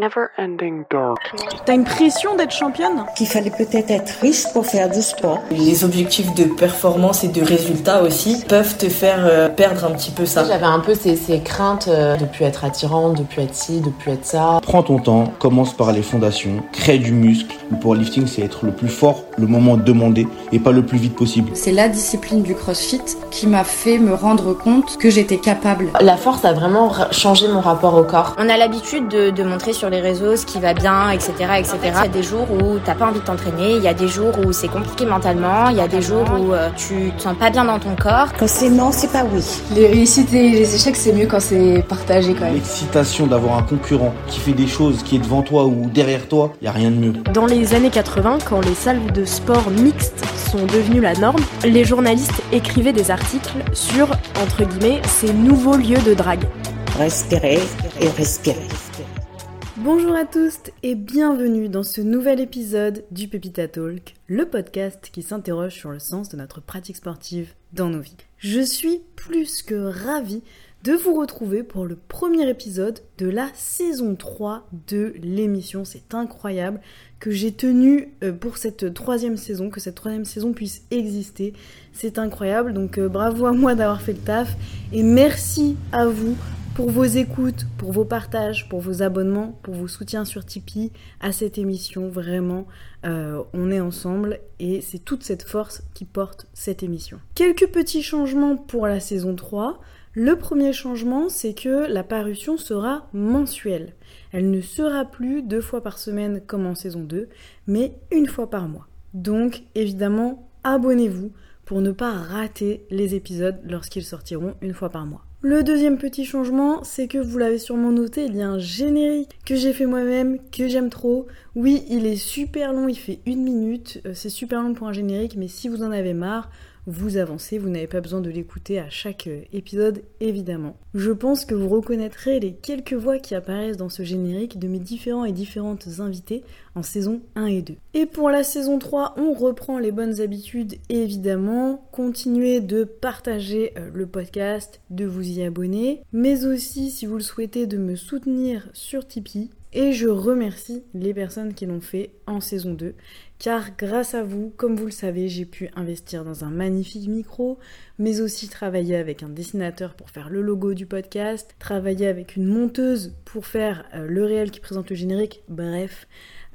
Never ending dark. T'as une pression d'être championne Qu'il fallait peut-être être riche pour faire du sport. Les objectifs de performance et de résultats aussi peuvent te faire euh, perdre un petit peu ça. J'avais un peu ces, ces craintes euh, de plus être attirante, de plus être ci, de plus être ça. Prends ton temps, commence par les fondations, crée du muscle. Le powerlifting, c'est être le plus fort, le moment demandé et pas le plus vite possible. C'est la discipline du crossfit qui m'a fait me rendre compte que j'étais capable. La force a vraiment ra- changé mon rapport au corps. On a l'habitude de, de montrer sur les réseaux ce qui va bien, etc., etc. Il y a des jours où t'as pas envie de t'entraîner, il y a des jours où c'est compliqué mentalement, il y a des jours où euh, tu te sens pas bien dans ton corps. Quand c'est non, c'est pas oui. Les réussites et les échecs, c'est mieux quand c'est partagé quand même. L'excitation d'avoir un concurrent qui fait des choses qui est devant toi ou derrière toi, y a rien de mieux. Dans les années 80, quand les salles de sport mixtes sont devenues la norme, les journalistes écrivaient des articles sur, entre guillemets, ces nouveaux lieux de drague. Respirer et respirer. Bonjour à tous et bienvenue dans ce nouvel épisode du Pepita Talk, le podcast qui s'interroge sur le sens de notre pratique sportive dans nos vies. Je suis plus que ravie de vous retrouver pour le premier épisode de la saison 3 de l'émission. C'est incroyable que j'ai tenu euh, pour cette troisième saison, que cette troisième saison puisse exister. C'est incroyable, donc euh, bravo à moi d'avoir fait le taf et merci à vous pour vos écoutes, pour vos partages, pour vos abonnements, pour vos soutiens sur Tipeee à cette émission. Vraiment, euh, on est ensemble et c'est toute cette force qui porte cette émission. Quelques petits changements pour la saison 3. Le premier changement, c'est que la parution sera mensuelle. Elle ne sera plus deux fois par semaine comme en saison 2, mais une fois par mois. Donc, évidemment, abonnez-vous pour ne pas rater les épisodes lorsqu'ils sortiront une fois par mois. Le deuxième petit changement, c'est que vous l'avez sûrement noté, il y a un générique que j'ai fait moi-même, que j'aime trop. Oui, il est super long, il fait une minute, euh, c'est super long pour un générique, mais si vous en avez marre, vous avancez, vous n'avez pas besoin de l'écouter à chaque euh, épisode, évidemment. Je pense que vous reconnaîtrez les quelques voix qui apparaissent dans ce générique de mes différents et différentes invités en saison 1 et 2. Et pour la saison 3, on reprend les bonnes habitudes, évidemment. Continuez de partager euh, le podcast, de vous y abonner, mais aussi, si vous le souhaitez, de me soutenir sur Tipeee. Et je remercie les personnes qui l'ont fait en saison 2, car grâce à vous, comme vous le savez, j'ai pu investir dans un magnifique micro, mais aussi travailler avec un dessinateur pour faire le logo du podcast, travailler avec une monteuse pour faire euh, le réel qui présente le générique, bref,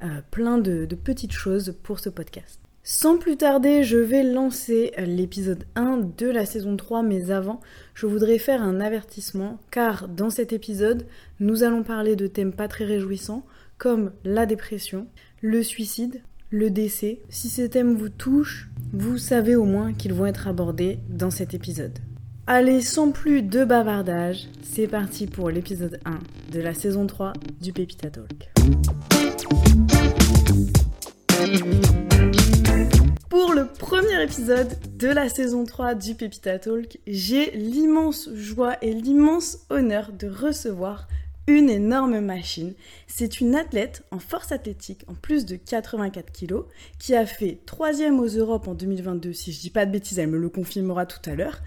euh, plein de, de petites choses pour ce podcast. Sans plus tarder, je vais lancer euh, l'épisode 1 de la saison 3, mais avant, je voudrais faire un avertissement, car dans cet épisode, nous allons parler de thèmes pas très réjouissants, comme la dépression, le suicide, le décès. Si ces thèmes vous touchent, vous savez au moins qu'ils vont être abordés dans cet épisode. Allez, sans plus de bavardage, c'est parti pour l'épisode 1 de la saison 3 du Pépita Talk. Pour le premier épisode de la saison 3 du Pépita Talk, j'ai l'immense joie et l'immense honneur de recevoir une énorme machine. C'est une athlète en force athlétique en plus de 84 kilos qui a fait troisième aux Europes en 2022, si je dis pas de bêtises, elle me le confirmera tout à l'heure.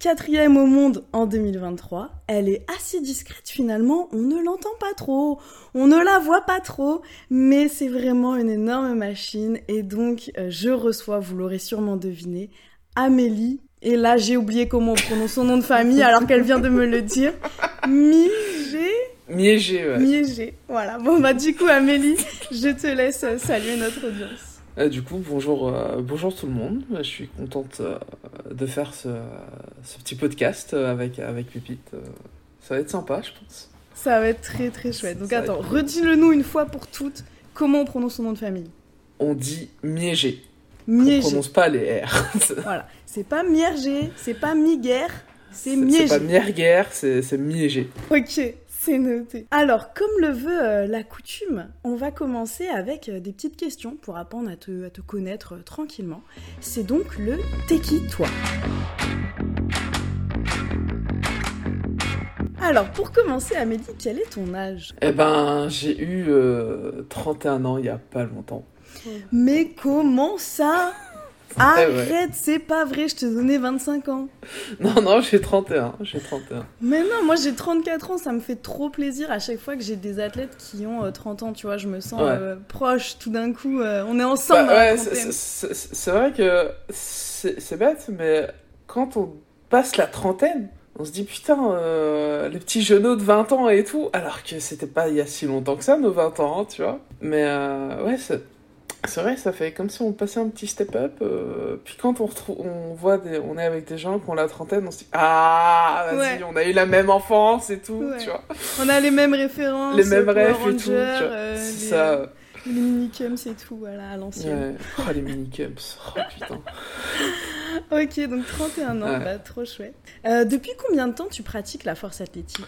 Quatrième au monde en 2023. Elle est assez discrète finalement, on ne l'entend pas trop, on ne la voit pas trop, mais c'est vraiment une énorme machine et donc euh, je reçois, vous l'aurez sûrement deviné, Amélie. Et là, j'ai oublié comment on prononce son nom de famille alors qu'elle vient de me le dire. Migé Miégé, ouais. Miégé. Voilà. Bon, bah, du coup, Amélie, je te laisse saluer notre audience. Euh, du coup, bonjour, euh, bonjour tout le monde. Je suis contente euh, de faire ce, ce petit podcast avec, avec Pépite. Ça va être sympa, je pense. Ça va être très très chouette. Donc, Ça attends, être- redis-le nous une fois pour toutes. Comment on prononce son nom de famille? On dit miégé. On Miégé. prononce pas les R. Voilà. C'est pas Miergé, c'est pas Miguer, c'est c'est Miégé. pas mierguerre, c'est c'est miégé. Ok, c'est noté. Alors, comme le veut euh, la coutume, on va commencer avec euh, des petites questions pour apprendre à te, à te connaître euh, tranquillement. C'est donc le T'es qui toi? Alors, pour commencer, Amélie, quel est ton âge? Eh ben, j'ai eu euh, 31 ans il y a pas longtemps. Mais comment ça? Arrête, c'est pas vrai, je te donnais 25 ans. Non, non, j'ai 31. J'ai 31. Mais non, moi j'ai 34 ans, ça me fait trop plaisir à chaque fois que j'ai des athlètes qui ont euh, 30 ans, tu vois, je me sens Ouais. euh, proche tout d'un coup, euh, on est ensemble. Bah, la ouais, c'est- vrai que c'est c'est bête, mais quand on passe la trentaine, on se dit putain, euh, les petits genoux de 20 ans et tout, alors que c'était pas il y a si longtemps que ça, nos 20 ans, hein, tu vois. Mais euh, ouais, c'est vrai, ça fait comme si on passait un petit step-up. euh, puis quand on, retrouve, on voit des, on est avec des gens qui ont la trentaine, on se dit ah, vas-y, Ouais. on a eu la même enfance et tout, Ouais. tu vois. On a les mêmes références, Les mêmes rêves et tout, euh, C'est les, ça. les minicums et tout, voilà, à l'ancienne. Ouais. Oh, les minicums. Oh putain. Ok, donc 31 ans, bah, trop chouette. Euh, depuis combien de temps tu pratiques la force athlétique?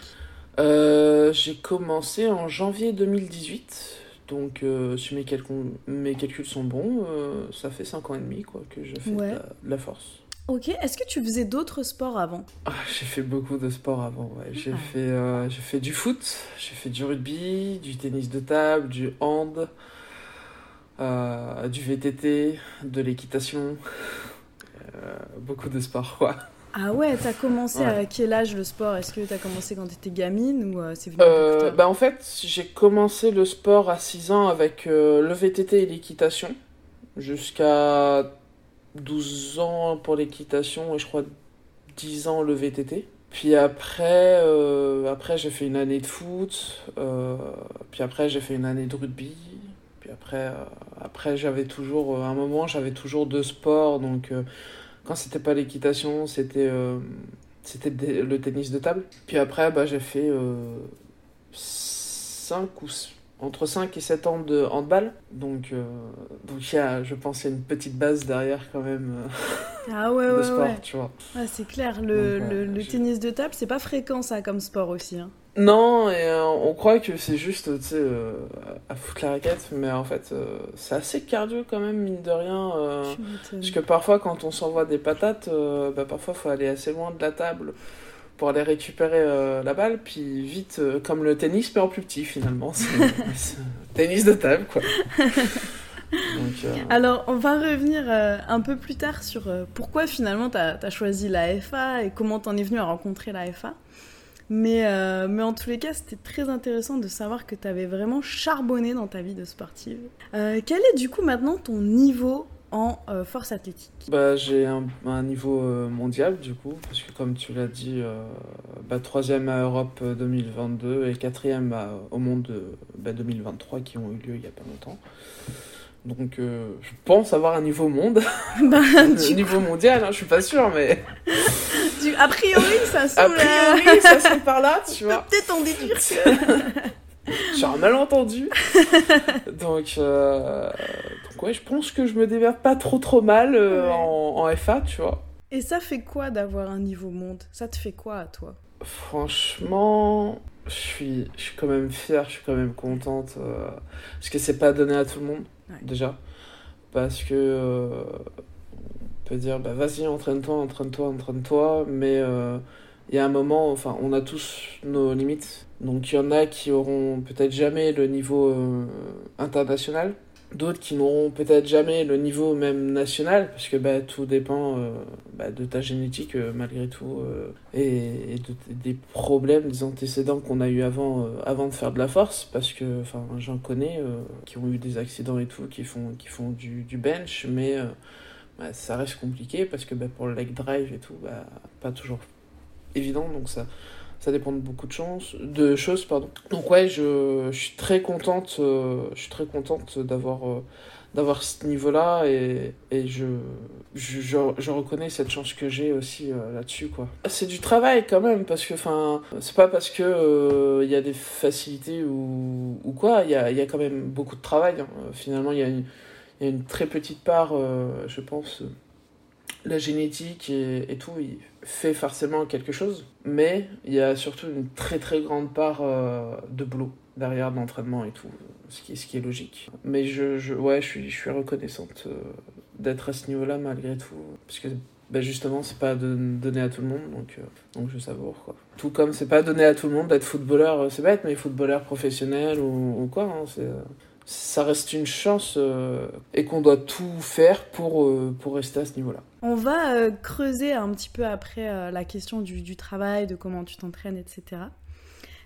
Euh, j'ai commencé en janvier 2018, donc euh, si mes calculs, mes calculs sont bons, euh, ça fait 5 ans et demi quoi, que je fais de la, de la force. Ok, est-ce que tu faisais d'autres sports avant? Ah, j'ai fait beaucoup de sport avant, ouais. J'ai Ah. fait, euh, fait du foot, j'ai fait du rugby, du tennis de table, du hand, du VTT, de l'équitation, beaucoup de sport quoi. Ah ouais, t'as commencé Ouais. à quel âge le sport? Est-ce que t'as commencé quand t'étais gamine ou euh, c'est venu Euh, plus tard? bah en fait, j'ai commencé le sport à 6 ans avec euh, le VTT et l'équitation, jusqu'à 12 ans pour l'équitation et je crois 10 ans le VTT. Puis après, euh, après j'ai fait une année de foot, puis après j'ai fait une année de rugby, puis après, après j'avais toujours, à un moment j'avais toujours deux sports, donc quand c'était pas l'équitation, c'était euh, c'était le tennis de table. Puis après, bah, j'ai fait 5 ou s- entre 5 et 7 ans de handball. Donc, euh, donc il y a, je pense, il y a une petite base derrière quand même euh, Ah ouais, de ouais, sport, ouais. tu vois. Ouais, c'est clair, le, Donc, le- tennis de table, c'est pas fréquent ça comme sport aussi. Hein. Non, et euh, on croit que c'est juste, tu sais, euh, à foutre la raquette, mais en fait, euh, c'est assez cardio quand même, mine de rien. Tu. Parce que parfois, quand on s'envoie des patates, bah, parfois, faut aller assez loin de la table pour aller récupérer la balle, puis vite, comme le tennis, mais en plus petit finalement. C'est tennis de table, quoi. Donc, Alors, on va revenir un peu plus tard sur pourquoi finalement t'as as choisi la FA et comment t'en es venu à rencontrer la FA. Mais, euh, mais en tous les cas, c'était très intéressant de savoir que t'avais vraiment charbonné dans ta vie de sportive. Euh, quel est du coup maintenant ton niveau en euh, force athlétique? Bah, j'ai un, niveau mondial, du coup, parce que comme tu l'as dit, bah, troisième à Europe euh, 2022 et quatrième à- au monde euh, bah, 2023 qui ont eu lieu il y a pas longtemps. Donc, euh, je pense avoir un niveau monde, Bah, un du niveau mondial, hein, je suis pas sûr, mais du- a priori, ça a priori, ça serait par là, tu vois. peut-être en déduire. J'ai un malentendu. donc, euh, donc, ouais, je pense que je me démerde pas trop trop mal euh, Ouais. en, en FA, tu vois. Et ça fait quoi d'avoir un niveau monde? Ça te fait quoi à toi? Franchement, je suis, je suis quand même fière, je suis quand même contente. euh, parce que c'est pas donné à tout le monde, Déjà. Parce que euh, on peut dire, bah vas-y, entraîne-toi, entraîne-toi, entraîne-toi. Mais euh, il y a un moment, enfin, on a tous nos limites. Donc il y en a qui auront peut-être jamais le niveau euh, international. D'autres qui n'auront peut-être jamais le niveau même national, parce que bah, tout dépend euh, bah, de ta génétique euh, malgré tout, euh, et, et de- des problèmes, des antécédents qu'on a eu avant, euh, avant de faire de la force, parce que j'en connais qui ont eu des accidents et tout, qui font, qui font du, bench, mais bah, ça reste compliqué, parce que bah, pour le leg drive et tout, pas toujours évident, donc ça, ça dépend de beaucoup de, chances, de choses. Pardon. Donc ouais, je, suis très contente, euh, je suis très contente d'avoir euh, d'avoir ce niveau-là et, je, je, reconnais cette chance que j'ai aussi euh, là-dessus quoi. C'est du travail quand même parce que enfin c'est pas parce que il y a des facilités ou, ou quoi, il y a, y a quand même beaucoup de travail. hein. Finalement, il y a une, très petite part, je pense, la génétique et, et tout, fait forcément quelque chose, mais il y a surtout une très très grande part euh, de boulot derrière de l'entraînement et tout, ce qui est, logique. Mais je, je, ouais, je, suis, je suis reconnaissante euh, d'être à ce niveau-là malgré tout, parce que bah, justement, c'est pas donné à tout le monde, donc, euh, donc je savoure quoi. Tout comme c'est pas donné à tout le monde d'être footballeur, c'est bête, mais footballeur professionnel ou, ou quoi, hein, c'est. Ça reste une chance euh, et qu'on doit tout faire pour, euh, pour rester à ce niveau-là. On va euh, creuser un petit peu après la question du, du travail, de comment tu t'entraînes, etc.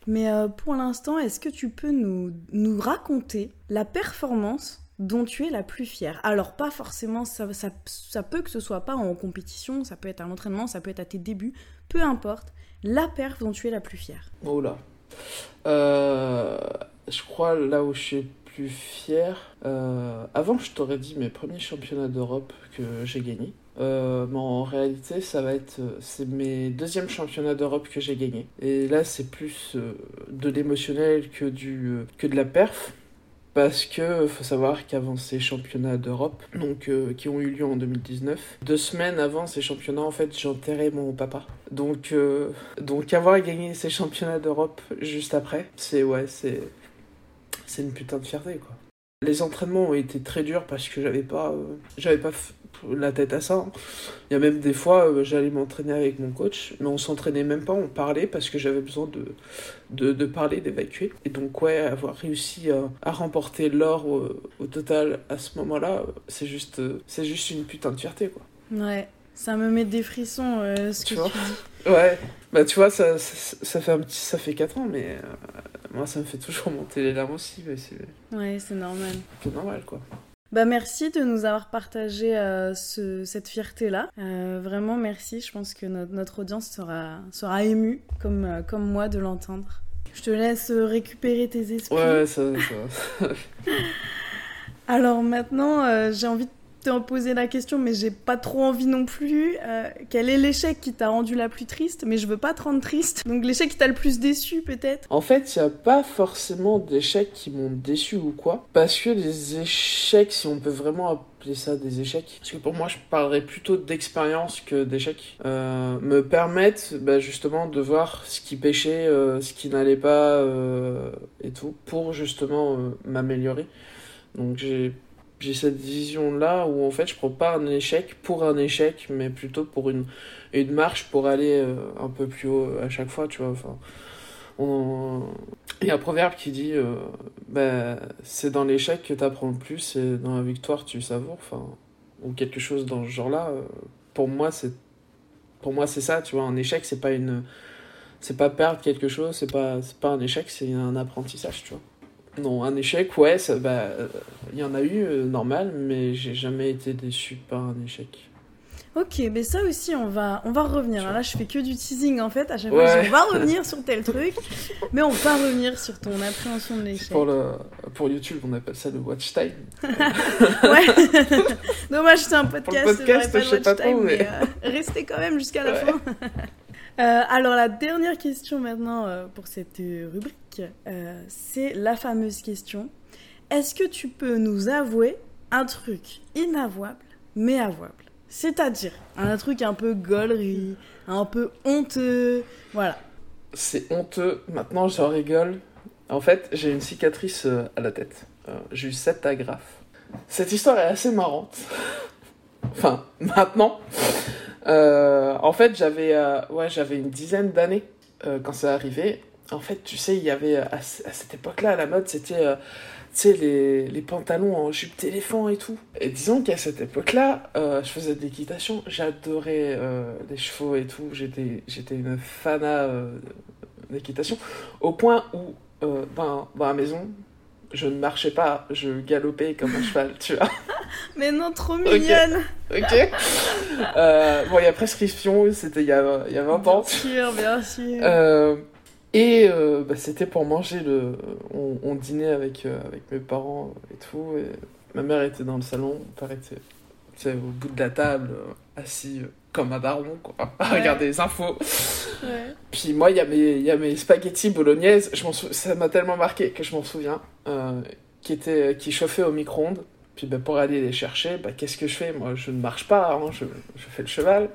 Mais pour l'instant, est-ce que tu peux nous, nous raconter la performance dont tu es la plus fière? Alors pas forcément, ça, ça, ça peut que ce soit pas en compétition, ça peut être à l'entraînement, ça peut être à tes débuts, peu importe, la perf dont tu es la plus fière? Oh là. Euh, je crois là où je suis fier. euh, avant, je t'aurais dit mes premiers championnats d'Europe que j'ai gagnés. Euh, mais en réalité, ça va être. euh, C'est mes deuxièmes championnats d'Europe que j'ai gagnés. Et là, c'est plus de l'émotionnel que, du, que de la perf. Parce que faut savoir qu'avant ces championnats d'Europe, donc qui ont eu lieu en 2019, deux semaines avant ces championnats, en fait, j'enterrais mon papa. Donc, donc avoir gagné ces championnats d'Europe juste après, c'est ouais, c'est c'est une putain de fierté quoi. Les entraînements ont été très durs parce que j'avais pas euh, j'avais pas la tête à ça. hein. Il y a même des fois euh, j'allais m'entraîner avec mon coach, mais on s'entraînait même pas, on parlait parce que j'avais besoin de de, de parler, d'évacuer. Et donc ouais, avoir réussi à, à remporter l'or au, total à ce moment-là, euh, c'est juste c'est juste une putain de fierté quoi. Ouais, ça me met des frissons ce Tu que vois tu dis. Ouais, bah tu vois, ça, ça, ça fait un petit, ça fait 4 ans, mais moi ça me fait toujours monter les larmes aussi, mais c'est Ouais, c'est normal. c'est normal quoi. Bah merci de nous avoir partagé euh, ce- cette fierté-là. Euh, vraiment merci, je pense que notre, notre audience sera, sera émue, comme, euh, comme moi, de l'entendre. Je te laisse récupérer tes esprits. Ouais, ça, ça. Alors maintenant, j'ai envie de te poser la question, mais j'ai pas trop envie non plus. Euh, quel est l'échec qui t'a rendu la plus triste? Mais je veux pas te rendre triste. Donc l'échec qui t'a le plus déçu, peut-être? En fait, n'y a pas forcément d'échecs qui m'ont déçu ou quoi, parce que les échecs, si on peut vraiment appeler ça des échecs, parce que pour moi, je parlerais plutôt d'expérience que d'échecs, euh, me permettent bah, justement de voir ce qui pêchait, euh, ce qui n'allait pas et tout, pour justement m'améliorer. Donc j'ai j'ai cette vision là où en fait je prends pas un échec pour un échec mais plutôt pour une une marche pour aller euh, un peu plus haut à chaque fois tu vois enfin. Il y a un proverbe qui dit euh, bah, c'est dans l'échec que tu apprends le plus et dans la victoire tu savoures enfin. Ou quelque chose dans ce genre là pour moi c'est pour moi c'est ça tu vois. Un échec c'est pas une c'est pas perdre quelque chose c'est pas c'est pas un échec c'est un apprentissage tu vois non, un échec, ouais, ça, bah, euh, il y en a eu, euh, normal, mais j'ai jamais été déçu par un échec. Ok, mais ça aussi, on va, on va revenir. Là, je fais que du teasing en fait. À chaque fois, Ouais. on va revenir sur tel truc, mais on va revenir sur ton appréhension de l'échec. Pour, le, pour YouTube, on appelle ça le watch time. Ouais. Dommage, c'est un podcast. Pour le podcast, je sais pas mais- euh, restez quand même jusqu'à la Ouais. fin. Euh, alors, la dernière question maintenant euh, pour cette rubrique, euh, c'est la fameuse question. Est-ce que tu peux nous avouer un truc inavouable, mais avouable? C'est-à-dire un truc un peu gaulerie, un peu honteux, voilà. C'est honteux, maintenant j'en rigole. En fait, j'ai une cicatrice à la tête. J'ai eu 7 agrafes. Cette histoire est assez marrante. enfin, maintenant. Euh, en fait, j'avais euh, ouais, j'avais une dizaine d'années euh, quand ça arrivé. En fait, tu sais, il y avait à, cette époque-là, la mode, c'était les, les pantalons en jupe d'éléphant et tout. Et disons qu'à cette époque-là, je faisais de l'équitation, j'adorais les chevaux et tout. J'étais une fana d'équitation, au point où, dans, dans la maison, je ne marchais pas, je galopais comme un cheval, tu vois. Mais non, trop mignonne Ok. Euh, bon, il y a prescription, c'était il y a, y a 20 ans. Bien sûr, bien sûr. Euh, et euh, bah, c'était pour manger le. On, on dînait avec, avec mes parents et tout. Et ma mère était dans le salon, mon père était au bout de la table, euh, assis euh, comme un baron, quoi, à Ouais. regarder les infos. Ouais. Puis moi, il y, a mes- y a mes spaghettis bolognaises, je sou- ça m'a tellement marqué que je m'en souviens, euh, qui, étaient, qui chauffaient au micro-ondes. Puis bah, pour aller les chercher, bah, qu'est-ce que je fais? Moi, je ne marche pas, hein, je, je fais le cheval.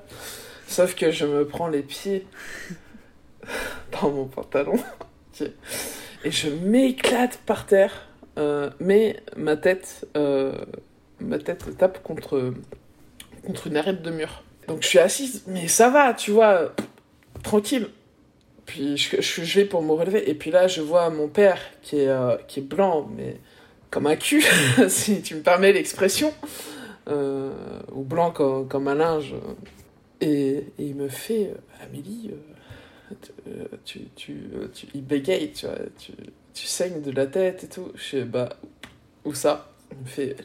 Sauf que je me prends les pieds dans mon pantalon et je m'éclate par terre. euh, mais ma tête, euh, ma tête tape contre, contre une arête de mur. Donc je suis assise, mais ça va, tu vois, tranquille. Puis je, je, vais pour me relever, et puis là je vois mon père qui est, euh, qui est blanc, mais comme un cul, si tu me permets l'expression, euh, ou blanc comme, comme un linge. Et, il me fait, euh, Amélie, tu, tu, tu, il bégaye, tu tu, tu saignes de la tête et tout. Je fais, bah, où ça? Il me fait,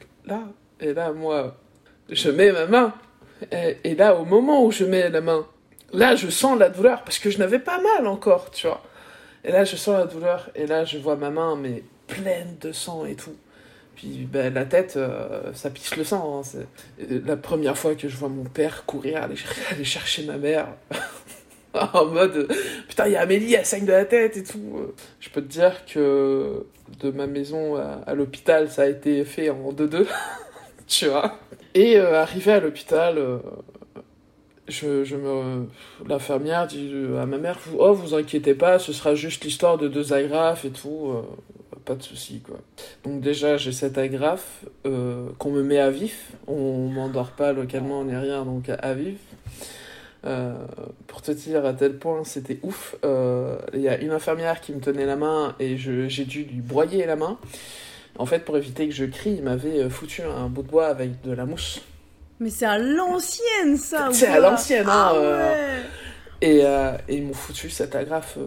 Et là, moi, je mets ma main. Et, là, au moment où je mets la main, là, je sens la douleur, parce que je n'avais pas mal encore, tu vois. Et là, je sens la douleur, et là, je vois ma main, mais pleine de sang et tout. Puis ben, la tête, euh, ça pisse le sang. hein. C'est la première fois que je vois mon père courir, aller chercher ma mère. en mode, putain, il y a Amélie, elle saigne de la tête et tout. Je peux te dire que de ma maison à, l'hôpital, ça a été fait en 2-2. tu vois. Et euh, arrivé à l'hôpital, euh, je, je me... l'infirmière dit à ma mère, oh, vous inquiétez pas, ce sera juste l'histoire de deux agrafes et tout. euh, pas de souci quoi. Donc déjà j'ai cette agrafe qu'on me met à vif, on m'endort pas localement ni rien donc à vif. Euh, pour te dire à tel point c'était ouf, euh, il y a une infirmière qui me tenait la main et j'ai dû lui broyer la main. En fait pour éviter que je crie, il m'avait euh, foutu un bout de bois avec de la mousse. Mais c'est à l'ancienne ça C'est à l'ancienne, hein, Ah euh, ouais. Et, et ils m'ont foutu cette agrafe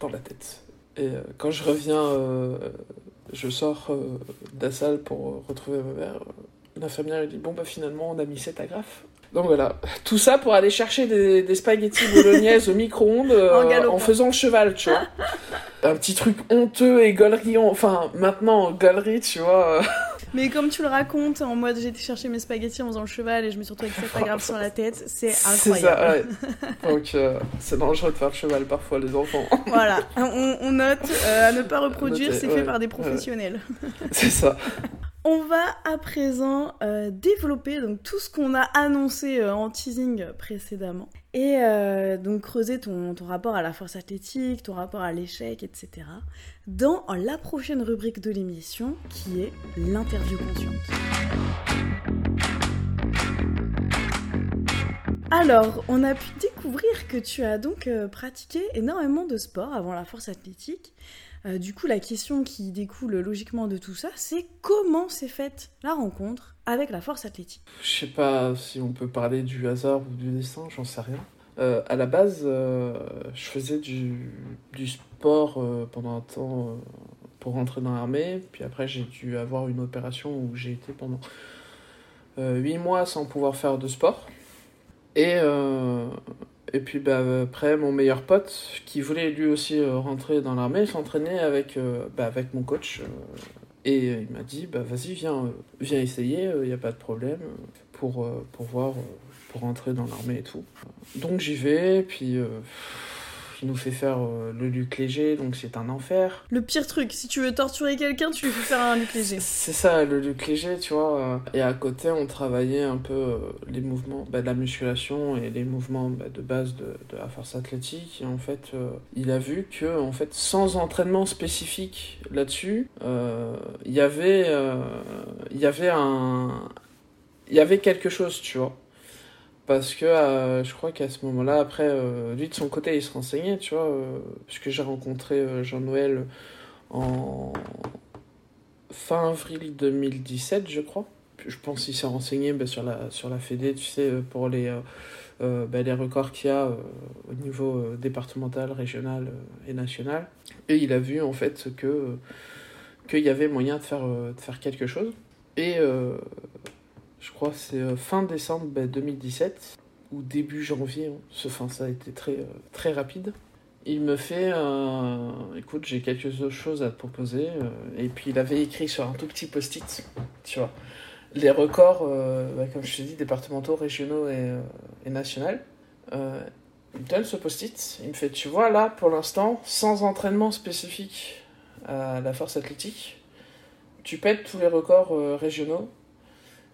dans la tête. Et quand je reviens, je sors de la salle pour retrouver ma mère. L'infirmière dit Bon, bah finalement, on a mis cette agrafe. Donc voilà, tout ça pour aller chercher des, des spaghettis bolognaises au micro-ondes euh, En faisant le cheval, tu vois. Un petit truc honteux et gaulerie, enfin maintenant gaulerie, tu vois. Mais comme tu le racontes, en mode j'ai été chercher mes spaghettis en faisant le cheval et je me suis retrouvée avec cette agrafe sur la tête, c'est C'est incroyable. ça, ouais. Donc euh, c'est dangereux de faire le cheval parfois, les enfants. Voilà, on, on note euh, à ne pas reproduire, c'est fait par des ouais. professionnels. c'est ça. On va à présent euh, développer donc tout ce qu'on a annoncé euh, en teasing précédemment et euh, donc creuser ton, ton rapport à la force athlétique, ton rapport à l'échec, etc. dans la prochaine rubrique de l'émission qui est l'interview consciente. Alors, on a pu découvrir que tu as donc pratiqué énormément de sport avant la force athlétique. Euh, du coup, la question qui découle logiquement de tout ça, c'est comment s'est faite la rencontre avec la force athlétique? Je sais pas si on peut parler du hasard ou du destin, j'en sais rien. Euh, à la base, euh, je faisais du, sport pendant un temps pour rentrer dans l'armée. Puis après, j'ai dû avoir une opération où j'ai été pendant euh, 8 mois sans pouvoir faire de sport. Et, et puis bah, après, mon meilleur pote, qui voulait lui aussi euh, rentrer dans l'armée, s'entraînait avec, euh, bah, avec mon coach. euh, et il m'a dit, bah, vas-y, viens, viens essayer, il n'y a pas de problème, pour, pour voir, pour rentrer dans l'armée et tout. Donc j'y vais, puis il nous fait faire euh, le luc léger, donc c'est un enfer. Le pire truc, si tu veux torturer quelqu'un, tu lui fais faire un luc léger. C'est ça, le luc léger, tu vois. euh, Et à côté, on travaillait un peu euh, les mouvements bah, de la musculation et les mouvements bah, de base de, de la force athlétique. Et en fait, euh, il a vu que, en fait, sans entraînement spécifique là-dessus, euh, il y avait, il y avait un, il y avait quelque chose, tu vois. Parce que euh, je crois qu'à ce moment-là, après, euh, lui de son côté, il se renseignait, tu vois, euh, puisque j'ai rencontré Jean-Noël en fin avril 2017, je crois. Je pense qu'il s'est renseigné bah, sur, la, sur la Fédé, tu sais, pour les, bah, les records qu'il y a au niveau départemental, régional et national. Et il a vu en fait que qu'il y avait moyen de faire, de faire quelque chose. Et je crois que c'est euh, fin décembre bah, 2017 ou début janvier, hein. Ce- enfin, ça a été très, euh, très rapide. Il me fait écoute, j'ai quelque chose à te proposer. euh, et puis il avait écrit sur un tout petit post-it, tu vois, les records, bah, comme je te dis, départementaux, régionaux et, et nationaux. Il me donne ce post-it, il me fait tu vois, là, pour l'instant, sans entraînement spécifique à la force athlétique, tu pètes tous les records régionaux.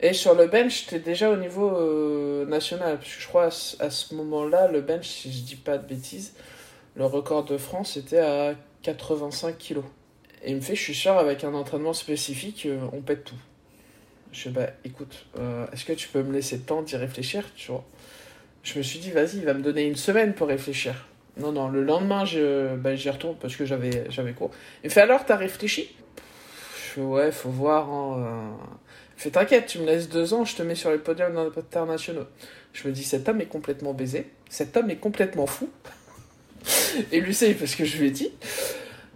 Et sur le bench, t'es déjà au niveau euh, national. Parce que je crois à ce, moment-là, le bench, si je dis pas de bêtises, le record de France était à 85 kilos. Et il me fait, je suis sûr, avec un entraînement spécifique, euh, on pète tout. Je fais, bah écoute, euh, est-ce que tu peux me laisser le temps d'y réfléchir tu vois? Je me suis dit, vas-y, il va me donner une semaine pour réfléchir. Non, non, le lendemain, je, bah, j'y retourne parce que j'avais, j'avais cours. Il me fait, alors, t'as réfléchi? Fais ouais, faut voir. Hein. Fais t'inquiète, tu me laisses deux ans, je te mets sur les podiums internationaux. Je me dis, cet homme est complètement baisé, cet homme est complètement fou. Et lui sait parce que je lui ai dit.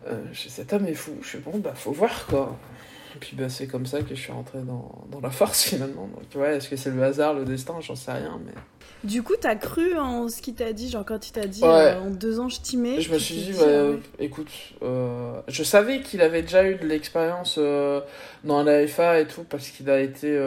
Euh, cet homme est fou. Je suis bon, bah faut voir quoi. Et puis bah, c'est comme ça que je suis rentré dans, dans la force finalement. Donc ouais, est-ce que c'est le hasard, le destin? J'en sais rien. mais... Du coup, t'as cru en ce qu'il t'a dit, genre quand il t'a dit euh, en deux ans je t'y mets Je me suis dit, bah, écoute, euh, je savais qu'il avait déjà eu de l'expérience dans la FA et tout parce qu'il a été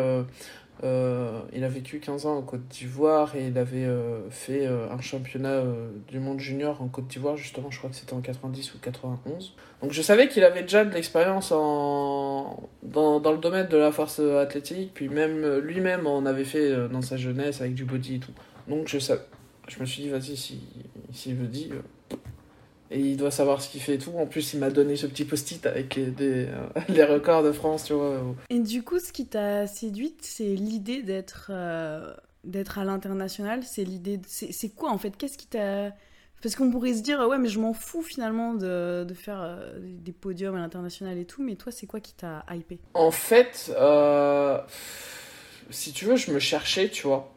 euh, il a vécu 15 ans en Côte d'Ivoire et il avait euh, fait euh, un championnat du monde junior en Côte d'Ivoire, justement, je crois que c'était en 90 ou 91. Donc je savais qu'il avait déjà de l'expérience en... dans, dans, le domaine de la force athlétique, puis même lui-même en avait fait dans sa jeunesse avec du body et tout. Donc je, sais, je me suis dit, vas-y, s'il si, veut dire, et il doit savoir ce qu'il fait et tout. En plus, il m'a donné ce petit post-it avec les, des, euh, les records de France, tu vois. Et du coup, ce qui t'a séduite, c'est l'idée d'être euh, d'être à l'international. C'est l'idée. C'est quoi en fait? Qu'est-ce qui t'a parce qu'on pourrait se dire, ouais, mais je m'en fous finalement de, de faire euh, des podiums à l'international et tout, mais toi, c'est quoi qui t'a hypé En fait, si tu veux, je me cherchais, tu vois.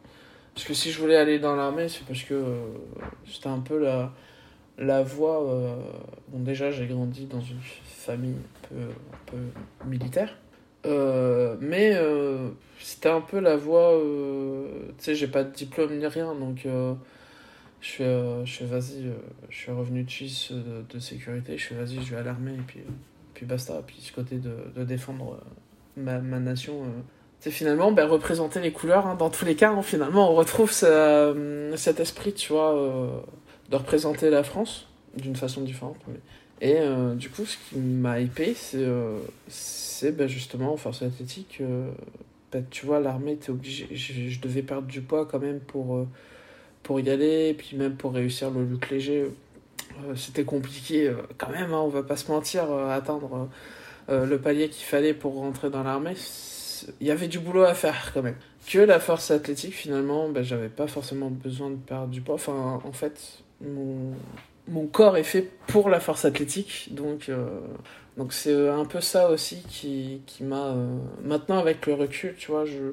Parce que si je voulais aller dans l'armée, c'est parce que c'était un peu la la voix, euh, bon déjà j'ai grandi dans une famille un peu, militaire, euh, mais euh, c'était un peu la voie, tu sais j'ai pas de diplôme ni rien, donc je suis, je vas-y, je suis revenu de Suisse de, sécurité, je suis vas-y, je vais à l'armée et puis, puis basta, puis ce côté de, de défendre ma, ma nation c'est finalement ben, représenter les couleurs hein. dans tous les cas hein, finalement on retrouve cet esprit tu vois de représenter la France d'une façon différente. Et euh, du coup, ce qui m'a hypé, c'est euh, ben, justement, en force athlétique, euh, ben, tu vois, l'armée, t'es obligé. Je, devais perdre du poids quand même pour, pour y aller, puis même pour réussir le look léger. C'était compliqué quand même, hein, on va pas se mentir, atteindre le palier qu'il fallait pour rentrer dans l'armée. Il y avait du boulot à faire quand même. Que la force athlétique, finalement, ben, j'avais pas forcément besoin de perdre du poids. Enfin, en fait, mon, corps est fait pour la force athlétique. Donc, euh, c'est un peu ça aussi qui, m'a. Euh, maintenant, avec le recul, tu vois, je,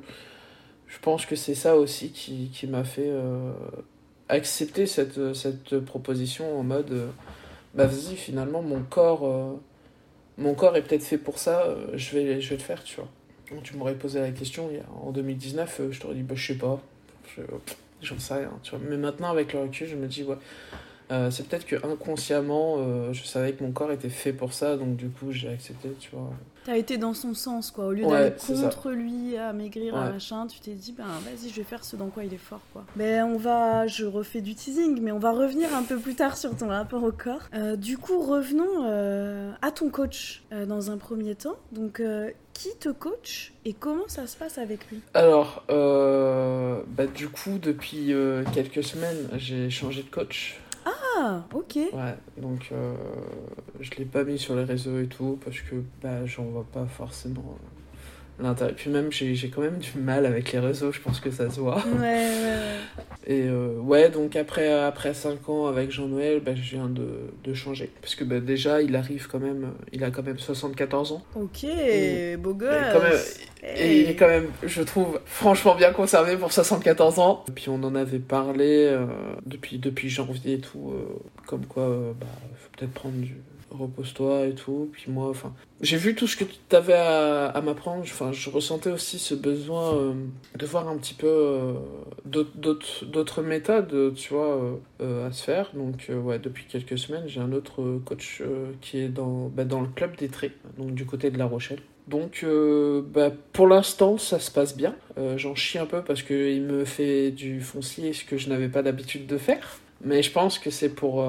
pense que c'est ça aussi qui, m'a fait euh, accepter cette, proposition en mode bah vas-y, finalement, mon corps, est peut-être fait pour ça, je, vais, je vais le faire, tu vois. Tu m'aurais posé la question en 2019, je t'aurais dit, bah, je sais pas. J'en sais rien, tu vois. Mais maintenant, avec le recul, je me dis, ouais. Euh, c'est peut-être que inconsciemment, euh, je savais que mon corps était fait pour ça, donc du coup, j'ai accepté, tu vois. T'as été dans son sens, quoi. Au lieu d'aller contre lui, à maigrir, à machin, tu t'es dit, ben vas-y, je vais faire ce dans quoi il est fort, quoi. Ben, on va, je refais du teasing, mais on va revenir un peu plus tard sur ton rapport au corps. Euh, du coup, revenons à ton coach dans un premier temps. Donc, qui te coach et comment ça se passe avec lui? Alors, bah, du coup, depuis quelques semaines, j'ai changé de coach. Ah, ok. Ouais, donc euh, je l'ai pas mis sur les réseaux et tout parce que bah, j'en vois pas forcément l'intérêt. Puis même, j'ai quand même du mal avec les réseaux, je pense que ça se voit. Ouais, ouais, Et euh, ouais, donc après, après 5 ans avec Jean-Noël, bah, je viens de, de changer. Parce que bah, déjà, il arrive quand même, il a quand même 74 ans. Ok, beau gosse. Et il est quand même, je trouve, franchement bien conservé pour 74 ans. Et puis on en avait parlé euh, depuis, depuis janvier et tout, euh, comme quoi, bah, faut peut-être prendre du repose-toi et tout. Puis moi, enfin, j'ai vu tout ce que tu avais à, m'apprendre. Enfin, je ressentais aussi ce besoin euh, de voir un petit peu euh, d'autres méthodes, tu vois, euh, à se faire. Donc, ouais, depuis quelques semaines, j'ai un autre coach qui est dans, bah, dans le club des traits, donc du côté de La Rochelle. Donc, bah, pour l'instant, ça se passe bien. J'en chie un peu parce qu'il me fait du foncier, ce que je n'avais pas l'habitude de faire. Mais je pense que c'est pour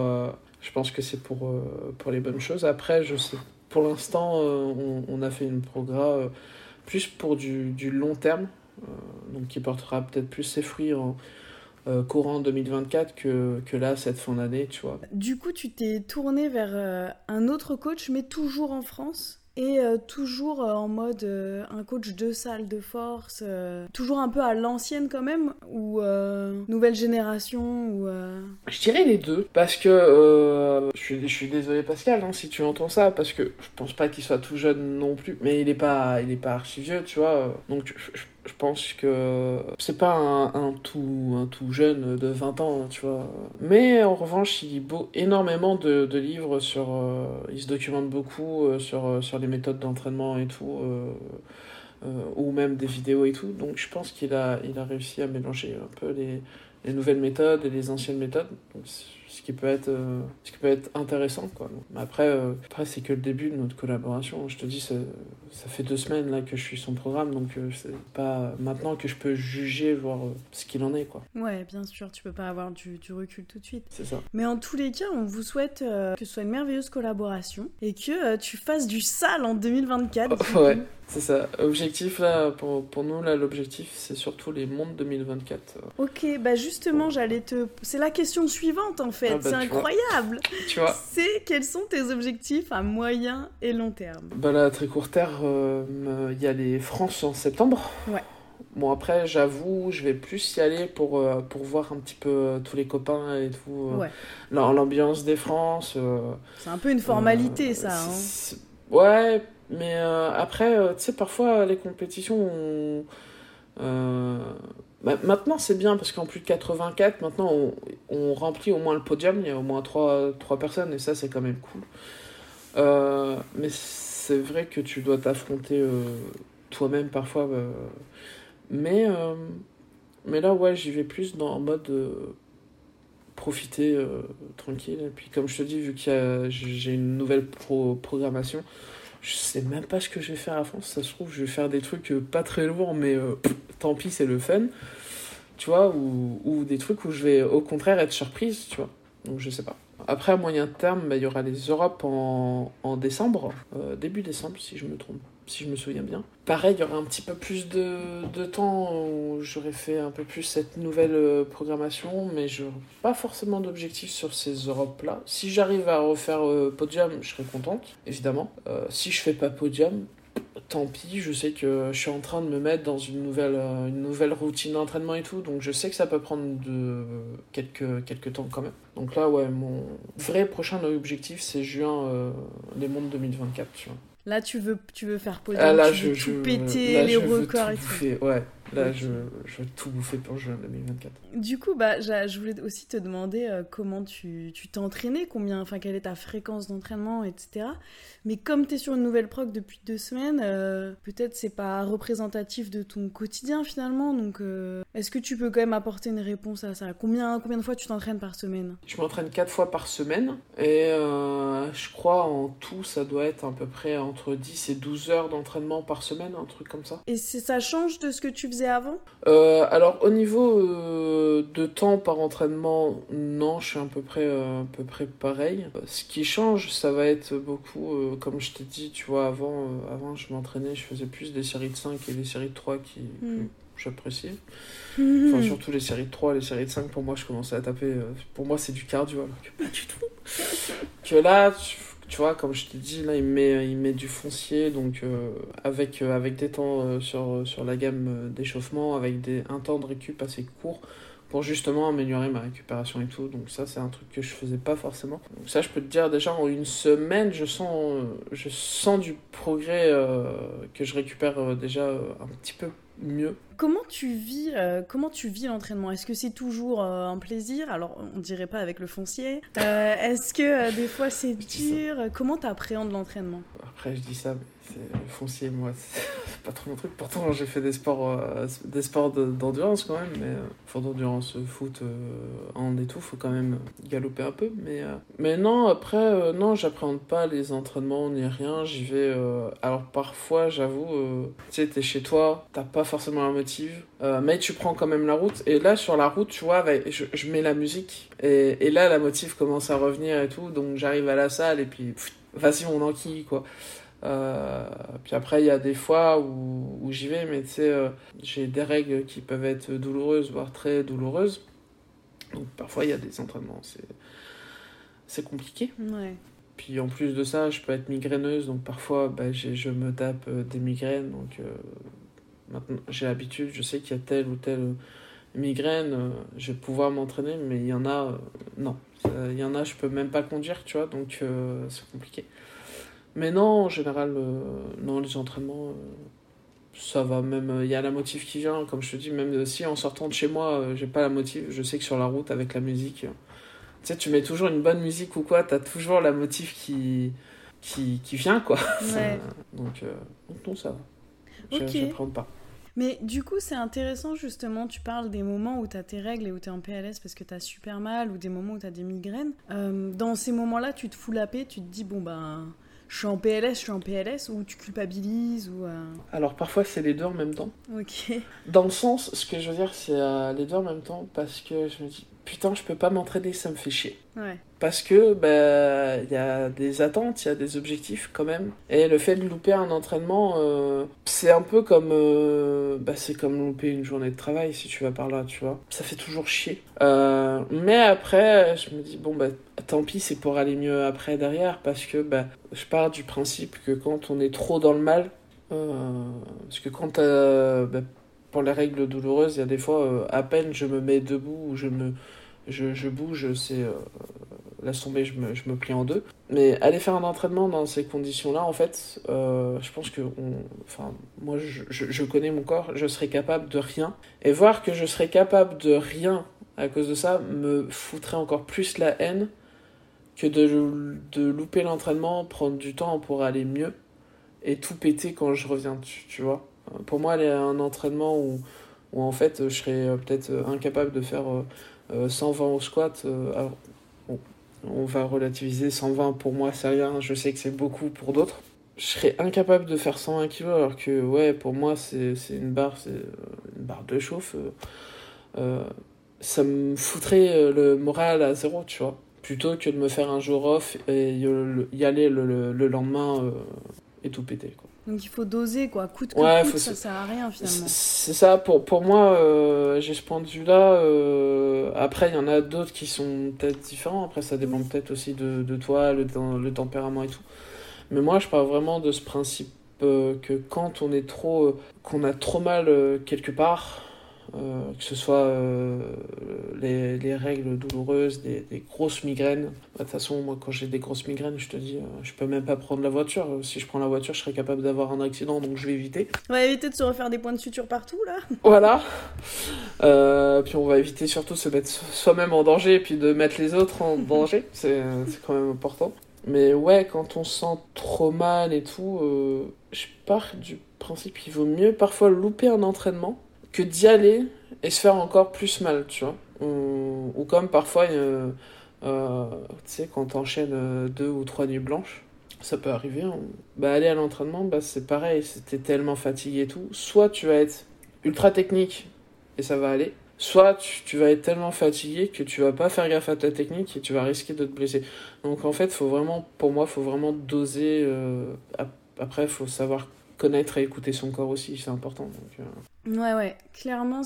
je pense que c'est pour, euh, pour les bonnes choses. Après, je sais, pour l'instant, euh, on, a fait une programme euh, plus pour du, du long terme, donc qui portera peut-être plus ses fruits en courant 2024 que, que là, cette fin d'année, tu vois. Du coup, tu t'es tourné vers un autre coach, mais toujours en France? Et euh, toujours euh, en mode euh, un coach de salle de force, toujours un peu à l'ancienne quand même, ou nouvelle génération, ou... Je dirais les deux, parce que je, suis, je suis désolé Pascal hein, si tu entends ça, parce que je pense pas qu'il soit tout jeune non plus, mais il est pas, il est pas archi vieux, tu vois. Donc je, je- je pense que c'est pas un, tout, un tout jeune de 20 ans, tu vois. Mais en revanche, il lit énormément de, livres sur, euh, il se documente beaucoup euh, sur, euh, sur les méthodes d'entraînement et tout. ou même des vidéos et tout. Donc je pense qu'il a, réussi à mélanger un peu les, les nouvelles méthodes et les anciennes méthodes. Ce qui peut être, euh, ce qui peut être intéressant. Quoi. Mais après, euh, après c'est que le début de notre collaboration. Je te dis, ça, ça fait deux semaines là que je suis son programme, donc euh, c'est pas maintenant que je peux juger, voir euh, ce qu'il en est. quoi. Ouais, bien sûr, tu peux pas avoir du, du recul tout de suite. C'est ça. Mais en tous les cas, on vous souhaite que ce soit une merveilleuse collaboration et que tu fasses du sale en 2024. du coup. Ouais, c'est ça. Objectif là, pour, pour nous, là, l'objectif, c'est surtout les mondes 2024. Ok, bah justement, j'allais te... C'est la question suivante en fait, Ah bah, c'est incroyable. Tu vois C'est quels sont tes objectifs à moyen et long terme? Bah là, à très court terme, euh, il y a les France en septembre. Ouais. Bon, après, j'avoue, je vais plus y aller pour, euh, pour voir un petit peu euh, tous les copains et tout. euh, Ouais. l'am- L'ambiance des France. C'est un peu une formalité ça. Hein. Ouais, mais après, tu sais, parfois, les compétitions, on- maintenant, c'est bien parce qu'en plus de 84, maintenant, on, remplit au moins le podium. Il y a au moins 3, trois personnes et ça, c'est quand même cool. Euh, mais c'est vrai que tu dois t'affronter euh, toi-même parfois. euh, mais, mais là, ouais, j'y vais plus dans, en mode profiter tranquille. Et puis, comme je te dis, vu que j'ai une nouvelle pro- programmation, je sais même pas ce que je vais faire à France. Ça se trouve, je vais faire des trucs pas très lourds, mais tant pis, c'est le fun. Tu vois, ou, des trucs où je vais au contraire être surprise, tu vois. Donc, je sais pas. Après, à moyen terme, bah, il y aura les Europes en, en décembre, euh, début décembre, si je me trompe, si je me souviens bien. Pareil, il y aura un petit peu plus de, de temps où j'aurais fait un peu plus cette nouvelle euh, programmation, mais je pas forcément d'objectif sur ces Europes-là. Si j'arrive à refaire euh, podium, je serai contente, évidemment. Si je fais pas podium, tant pis, je sais que je suis en train de me mettre dans une nouvelle, euh, une nouvelle routine d'entraînement et tout, donc je sais que ça peut prendre de, quelques, quelques temps quand même. Donc là, ouais, mon vrai prochain objectif, c'est juin, euh, les mondes 2024, tu vois. Là, tu veux, tu veux faire podium, Ah, là, tu je, veux je, tout péter, là, les records et tout. bouffer, ouais. Là, je, je veux tout bouffer pour juin 2024. Du coup, bah, je voulais aussi te demander euh, comment tu tu t'es entraîné, combien, enfin, quelle est ta fréquence d'entraînement, etc. Mais comme tu es sur une nouvelle proc depuis deux semaines, euh, peut-être c'est pas représentatif de ton quotidien finalement. Donc, euh, est-ce que tu peux quand même apporter une réponse à ça? Combien, combien de fois tu t'entraînes par semaine? Je m'entraîne quatre fois par semaine et je crois en tout ça doit être à peu près entre 10 et 12 heures d'entraînement par semaine, un truc comme ça. Et ça change de ce que tu faisais avant? Euh, alors au niveau euh, de temps par entraînement, non, je suis à peu près, euh, à peu près pareil. Ce qui change, ça va être beaucoup, comme je t'ai dit, tu vois, avant, avant je m'entraînais, je faisais plus des séries de 5 et des séries de 3 qui, Mm. que j'appréciais. Enfin, surtout les séries de 3, les séries de 5, pour moi, je commençais à taper. pour moi, c'est du cardio, alors que pas du tout. que là, tu, tu vois, comme je t'ai dit, là, il met, il met du foncier, donc euh, avec, euh, avec des temps euh, sur, sur la gamme d'échauffement, avec des, un temps de récup assez court pour justement améliorer ma récupération et tout. Donc ça, c'est un truc que je faisais pas forcément. Donc ça, je peux te dire déjà en une semaine, je sens, je sens du progrès que je récupère déjà un petit peu mieux. Comment tu vis, euh, comment tu vis l'entraînement? Est-ce que c'est toujours euh, un plaisir? Alors, on dirait pas avec le foncier. Euh, Est-ce que des fois c'est dur? Comment t'appréhendes l'entraînement? Après, je dis ça, mais le foncier, moi, c'est pas trop mon truc. Pourtant, j'ai fait des sports, euh, des sports de- d'endurance quand même, mais euh, sport d'endurance, euh, foot, euh, hand et tout, faut quand même galoper un peu. Mais, mais non, après, non, j'appréhende pas les entraînements ni rien. J'y vais. alors parfois, j'avoue, tu sais, t'es chez toi, t'as pas forcément un motif, mais tu prends quand même la route. Et là, sur la route, tu vois, je, mets la musique, et, là, la motive commence à revenir et tout, donc j'arrive à la salle et puis, vas-y, on enquille, quoi. Euh, puis après, il y a des fois où, où j'y vais, mais tu sais, euh, j'ai des règles qui peuvent être douloureuses, voire très douloureuses. Donc parfois, il y a des entraînements, c'est, compliqué. Ouais. puis en plus de ça, je peux être migraineuse, donc parfois bah, je me tape euh, des migraines. Donc euh, maintenant j'ai l'habitude, je sais qu'il y a telle ou telle migraine, je vais pouvoir m'entraîner, mais il y en a, non. Il y en a, je peux même pas conduire, tu vois, donc c'est compliqué. Mais non, en général, euh, non, les entraînements, euh, ça va même. euh, Il y a la motive qui vient, comme je te dis, même si en sortant de chez moi, j'ai pas la motive, je sais que sur la route, avec la musique, tu sais, tu mets toujours une bonne musique ou quoi, t'as toujours la motive qui, qui, qui vient, quoi. Ouais. donc, euh, donc non, ça va. Je, prends pas. Mais du coup, c'est intéressant justement, tu parles des moments où tu as tes règles et où tu es en PLS parce que tu as super mal ou des moments où tu as des migraines. Euh, dans ces moments-là, tu te fous la paix, tu te dis, bon ben, je suis en PLS, je suis en PLS, ou tu culpabilises, ou... euh, Alors parfois, c'est les deux en même temps. Ok. Dans le sens, ce que je veux dire, c'est euh, les deux en même temps parce que je me dis, putain, je peux pas m'entraîner, ça me fait chier. Ouais. Parce que bah il y a des attentes, il y a des objectifs quand même. Et le fait de louper un entraînement, euh, c'est un peu comme euh, bah, c'est comme louper une journée de travail si tu vas par là, tu vois. Ça fait toujours chier. Euh, mais après, je me dis bon bah tant pis, c'est pour aller mieux après derrière parce que bah je pars du principe que quand on est trop dans le mal, euh, parce que quand t'as- bah, pour les règles douloureuses, il y a des fois euh, à peine je me mets debout ou je me je, bouge, c'est euh, laisse tomber, je me, je me plie en deux. Mais aller faire un entraînement dans ces conditions-là, en fait, euh, je pense que, enfin, moi, je, connais mon corps, je serais capable de rien. Et voir que je serais capable de rien à cause de ça me foutrait encore plus la haine que de, de louper l'entraînement, prendre du temps pour aller mieux et tout péter quand je reviens, tu, tu vois. Pour moi, aller à un entraînement où, où en fait, je serais euh, peut-être euh, incapable de faire euh, euh, 120 au squat. euh, alors, on va relativiser 120 pour moi, c'est rien. Je sais que c'est beaucoup pour d'autres. Je serais incapable de faire 120 kg alors que, ouais, pour moi, c'est une barre, c'est euh, une barre de chauffe. euh, euh, ça me foutrait euh, le moral à zéro, tu vois. Plutôt que de me faire un jour off et y, aller le, le, le lendemain euh, et tout péter, quoi. Donc il faut doser, quoi. Coûte que Ouais, coûte, ça se- sert à rien, finalement. C'est ça, pour, pour moi, euh, j'ai ce point de vue-là. euh, après, il y en a d'autres qui sont peut-être différents. Après, ça dépend peut-être aussi de, de toi, le, le tempérament et tout. Mais moi, je parle vraiment de ce principe euh, que quand on est trop. qu'on a trop mal quelque part, euh, que ce soit euh, les, les règles douloureuses, des, des grosses migraines. Bah, De toute façon, moi, quand j'ai des grosses migraines, je te dis, euh, je peux même pas prendre la voiture. Si je prends la voiture, je serais capable d'avoir un accident, donc je vais éviter. On va éviter de se refaire des points de suture partout, là. Voilà. Euh, puis on va éviter surtout de se mettre soi-même en danger et puis de mettre les autres en danger. C'est quand même important. Mais ouais, quand on se sent trop mal et tout, euh, je pars du principe qu'il vaut mieux parfois louper un entraînement que d'y aller et se faire encore plus mal, tu vois. Ou, comme parfois, euh, tu sais, quand t'enchaînes euh, deux ou trois nuits blanches, ça peut arriver. hein. Bah, aller à l'entraînement, bah, c'est pareil, c'était tellement fatigué et tout. Soit tu vas être ultra technique et ça va aller, soit tu, vas être tellement fatigué que tu vas pas faire gaffe à ta technique et tu vas risquer de te blesser. Donc en fait, faut vraiment, pour moi, faut vraiment doser. euh, ap- après, faut savoir connaître et écouter son corps aussi, c'est important. Donc, euh, Ouais, ouais, clairement,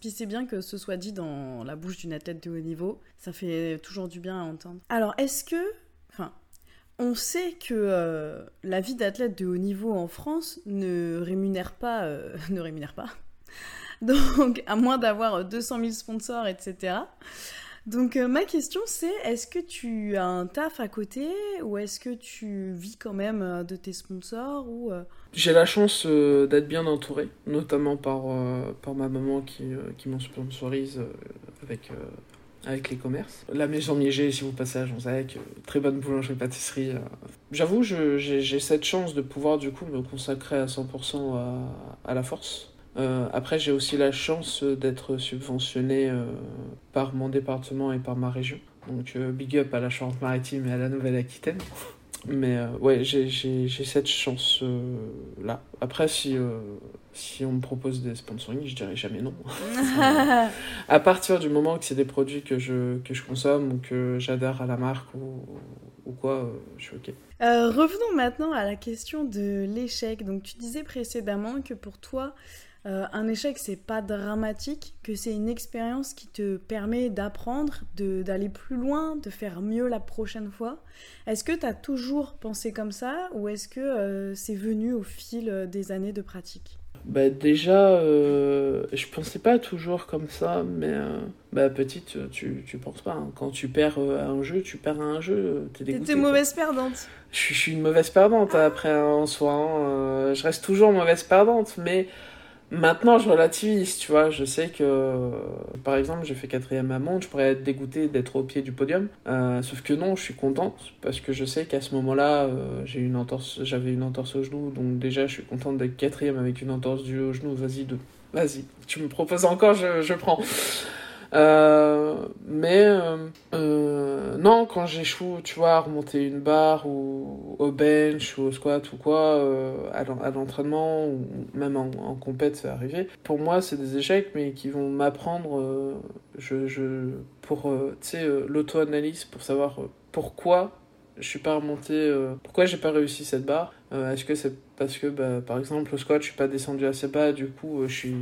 puis c'est bien que ce soit dit dans la bouche d'une athlète de haut niveau. Ça fait toujours du bien à entendre. Alors, est-ce que. Enfin, on sait que euh, la vie d'athlète de haut niveau en France ne rémunère pas. euh, ne rémunère pas. Donc, à moins d'avoir 200 000 sponsors, etc. Donc, euh, ma question c'est est-ce que tu as un taf à côté ou est-ce que tu vis quand même euh, de tes sponsors ou. euh, J'ai la chance d'être bien entouré, notamment par, par ma maman qui, qui m'en sponsorise avec, avec les commerces. La maison Miégé, si vous passez à Jonzac, très bonne boulangerie-pâtisserie. euh. J'avoue, j'ai cette chance de pouvoir du coup me consacrer à 100% à, à la force. Euh, après, j'ai aussi la chance d'être subventionné euh, par mon département et par ma région. Donc, euh, big up à la Charente-Maritime et à la Nouvelle-Aquitaine. Mais ouais, j'ai- cette chance-là. Après, si, si on me propose des sponsorings, je dirais jamais non. à partir du moment que c'est des produits que je, que je consomme ou que j'adhère à la marque ou, ou quoi, je suis ok. Revenons maintenant à la question de l'échec. Donc tu disais précédemment que pour toi, euh, un échec, c'est pas dramatique, que c'est une expérience qui te permet d'apprendre, d'aller plus loin, de faire mieux la prochaine fois. Est-ce que tu as toujours pensé comme ça ou est-ce que euh, c'est venu au fil euh, des années de pratique? Bah déjà, euh, je pensais pas toujours comme ça, mais euh, bah petite, tu, tu penses pas. hein. Quand tu perds à un jeu, tu perds à un jeu, t'es. T'étais mauvaise perdante. Je, suis- je suis une mauvaise perdante après hein, en soi. hein. Je reste toujours mauvaise perdante, mais maintenant je relativise, tu vois. Je sais que, par exemple, j'ai fait quatrième à Monde, je pourrais être dégoûté d'être au pied du podium. Euh, sauf que non, je suis contente parce que je sais qu'à ce moment-là, euh, j'ai une entorse, j'avais une entorse au genou, donc déjà je suis contente d'être quatrième avec une entorse du au genou. Vas-y, deux. Vas-y, tu me proposes encore, je, je prends. Euh, mais euh, euh, non, quand j'échoue, tu vois, à remonter une barre ou au bench ou au squat ou quoi, à l'en- à l'entraînement ou même en, en compète, ça arriver. Pour moi, c'est des échecs, mais qui vont m'apprendre, je, je, pour, l'auto-analyse, pour savoir pourquoi je suis pas remonté, pourquoi j'ai pas réussi cette barre. Euh, Est-ce que c'est parce que, bah, par exemple, au squat, je suis pas descendu assez bas, du coup, euh, je suis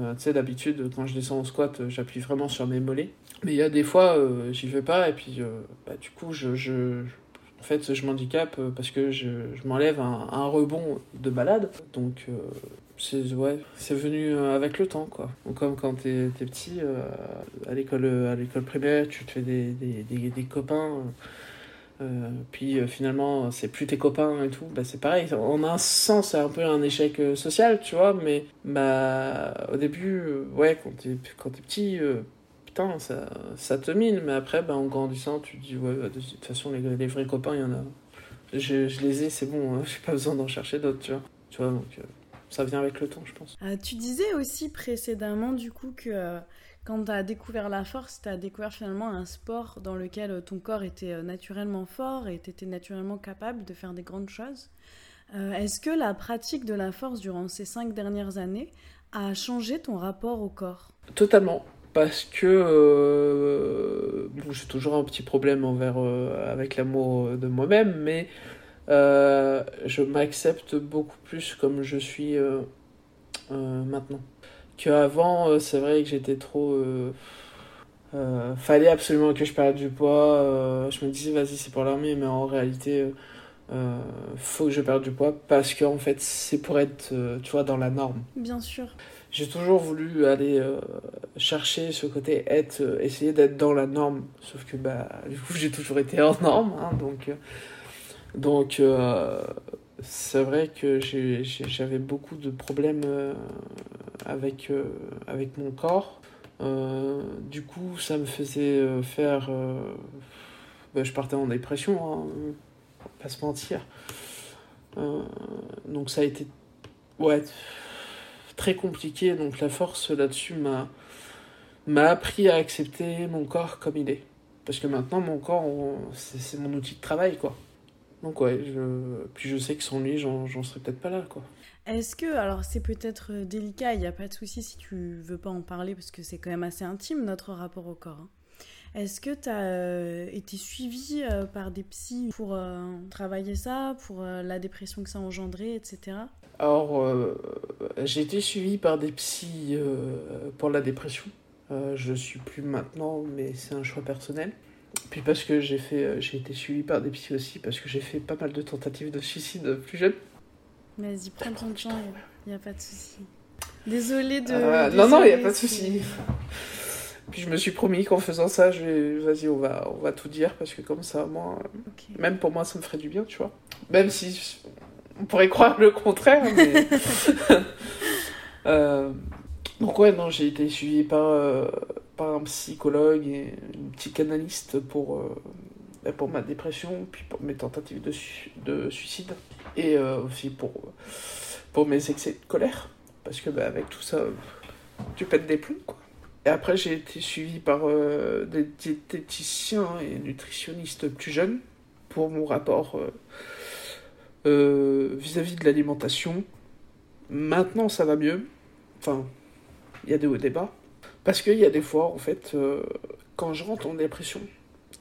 euh, tu sais, d'habitude, quand je descends au squat, j'appuie vraiment sur mes mollets. Mais il y a des fois, euh, j'y vais pas, et puis, bah, du coup, je, je, en fait, je m'handicape parce que je, je m'enlève un, rebond de balade. Donc, c'est ouais, venu avec le temps, quoi. Comme quand t'es es petit, à l'école primaire, tu te fais des, des, des copains. Euh, puis euh, finalement, c'est plus tes copains et tout. Bah, c'est pareil. En un sens, c'est un peu un échec euh, social, tu vois. Mais bah, au début, ouais, quand t'es petit, putain, ça, ça te mine. Mais après, bah, en grandissant, tu te dis, ouais, bah, de toute façon, les, vrais copains, il y en a. Je, les ai, c'est bon. hein, J'ai pas besoin d'en chercher d'autres, tu vois. Tu vois, donc ça vient avec le temps, je pense. Euh, tu disais aussi précédemment, du coup, que quand tu as découvert la force, tu as découvert finalement un sport dans lequel euh, ton corps était euh, naturellement fort et tu étais naturellement capable de faire des grandes choses. Euh, Est-ce que la pratique de la force durant ces cinq dernières années a changé ton rapport au corps? Totalement. Parce que j'ai toujours un petit problème envers, avec l'amour de moi-même, mais je m'accepte beaucoup plus comme je suis maintenant. Qu'avant, euh, c'est vrai que j'étais trop. euh, euh, fallait absolument que je perde du poids. euh, je me disais, vas-y, c'est pour l'armée, mais en réalité, euh, faut que je perde du poids parce qu'en fait, c'est pour être, tu vois, dans la norme. Bien sûr. J'ai toujours voulu aller chercher ce côté être, essayer d'être dans la norme. Sauf que bah, du coup, j'ai toujours été hors norme. hein, donc, donc c'est vrai que j'avais beaucoup de problèmes euh, avec, euh, avec mon corps. Euh, du coup, ça me faisait faire. bah, je partais en dépression, hein, pas se mentir. Donc ça a été. Ouais très compliqué, donc la force là-dessus m'a m'a appris à accepter mon corps comme il est. Parce que maintenant, mon corps, c'est mon outil de travail, quoi. Donc ouais, je... puis je sais que sans lui, j'en serais peut-être pas là, quoi. Est-ce que, alors c'est peut-être euh, délicat, il n'y a pas de souci si tu veux pas en parler parce que c'est quand même assez intime notre rapport au corps. hein. Est-ce que tu as été suivi euh, par des psys pour euh, travailler ça, pour euh, la dépression que ça a engendré, etc. Alors, euh, j'ai été suivi par des psys euh, pour la dépression. Euh, je suis plus maintenant, mais c'est un choix personnel. Puis parce que j'ai fait, euh, j'ai été suivi par des psys aussi, parce que j'ai fait pas mal de tentatives de suicide plus jeune. Vas-y, prends ton temps, il n'y a pas de souci. Désolée de. Euh, non, non, il n'y a pas de souci. Puis je me suis promis qu'en faisant ça, je vais, vas-y, on va, on va tout dire parce que comme ça, moi, même pour moi, ça me ferait du bien, tu vois. Même si on pourrait croire le contraire, mais. Euh, donc ouais, non, j'ai été suivi par, euh, par un psychologue et une psychanalyste pour, euh, bah, pour ma dépression, puis pour mes tentatives de, de suicide, et euh, aussi pour, pour mes excès de colère, parce que bah, avec tout ça, tu pètes des plombs, quoi. Et après, j'ai été suivi par euh, des diététiciens et nutritionnistes plus jeunes pour mon rapport vis-à-vis de l'alimentation. Maintenant, ça va mieux. Enfin, il y a des hauts bas. Parce qu'il y a des fois, en fait, euh, quand je rentre en dépression,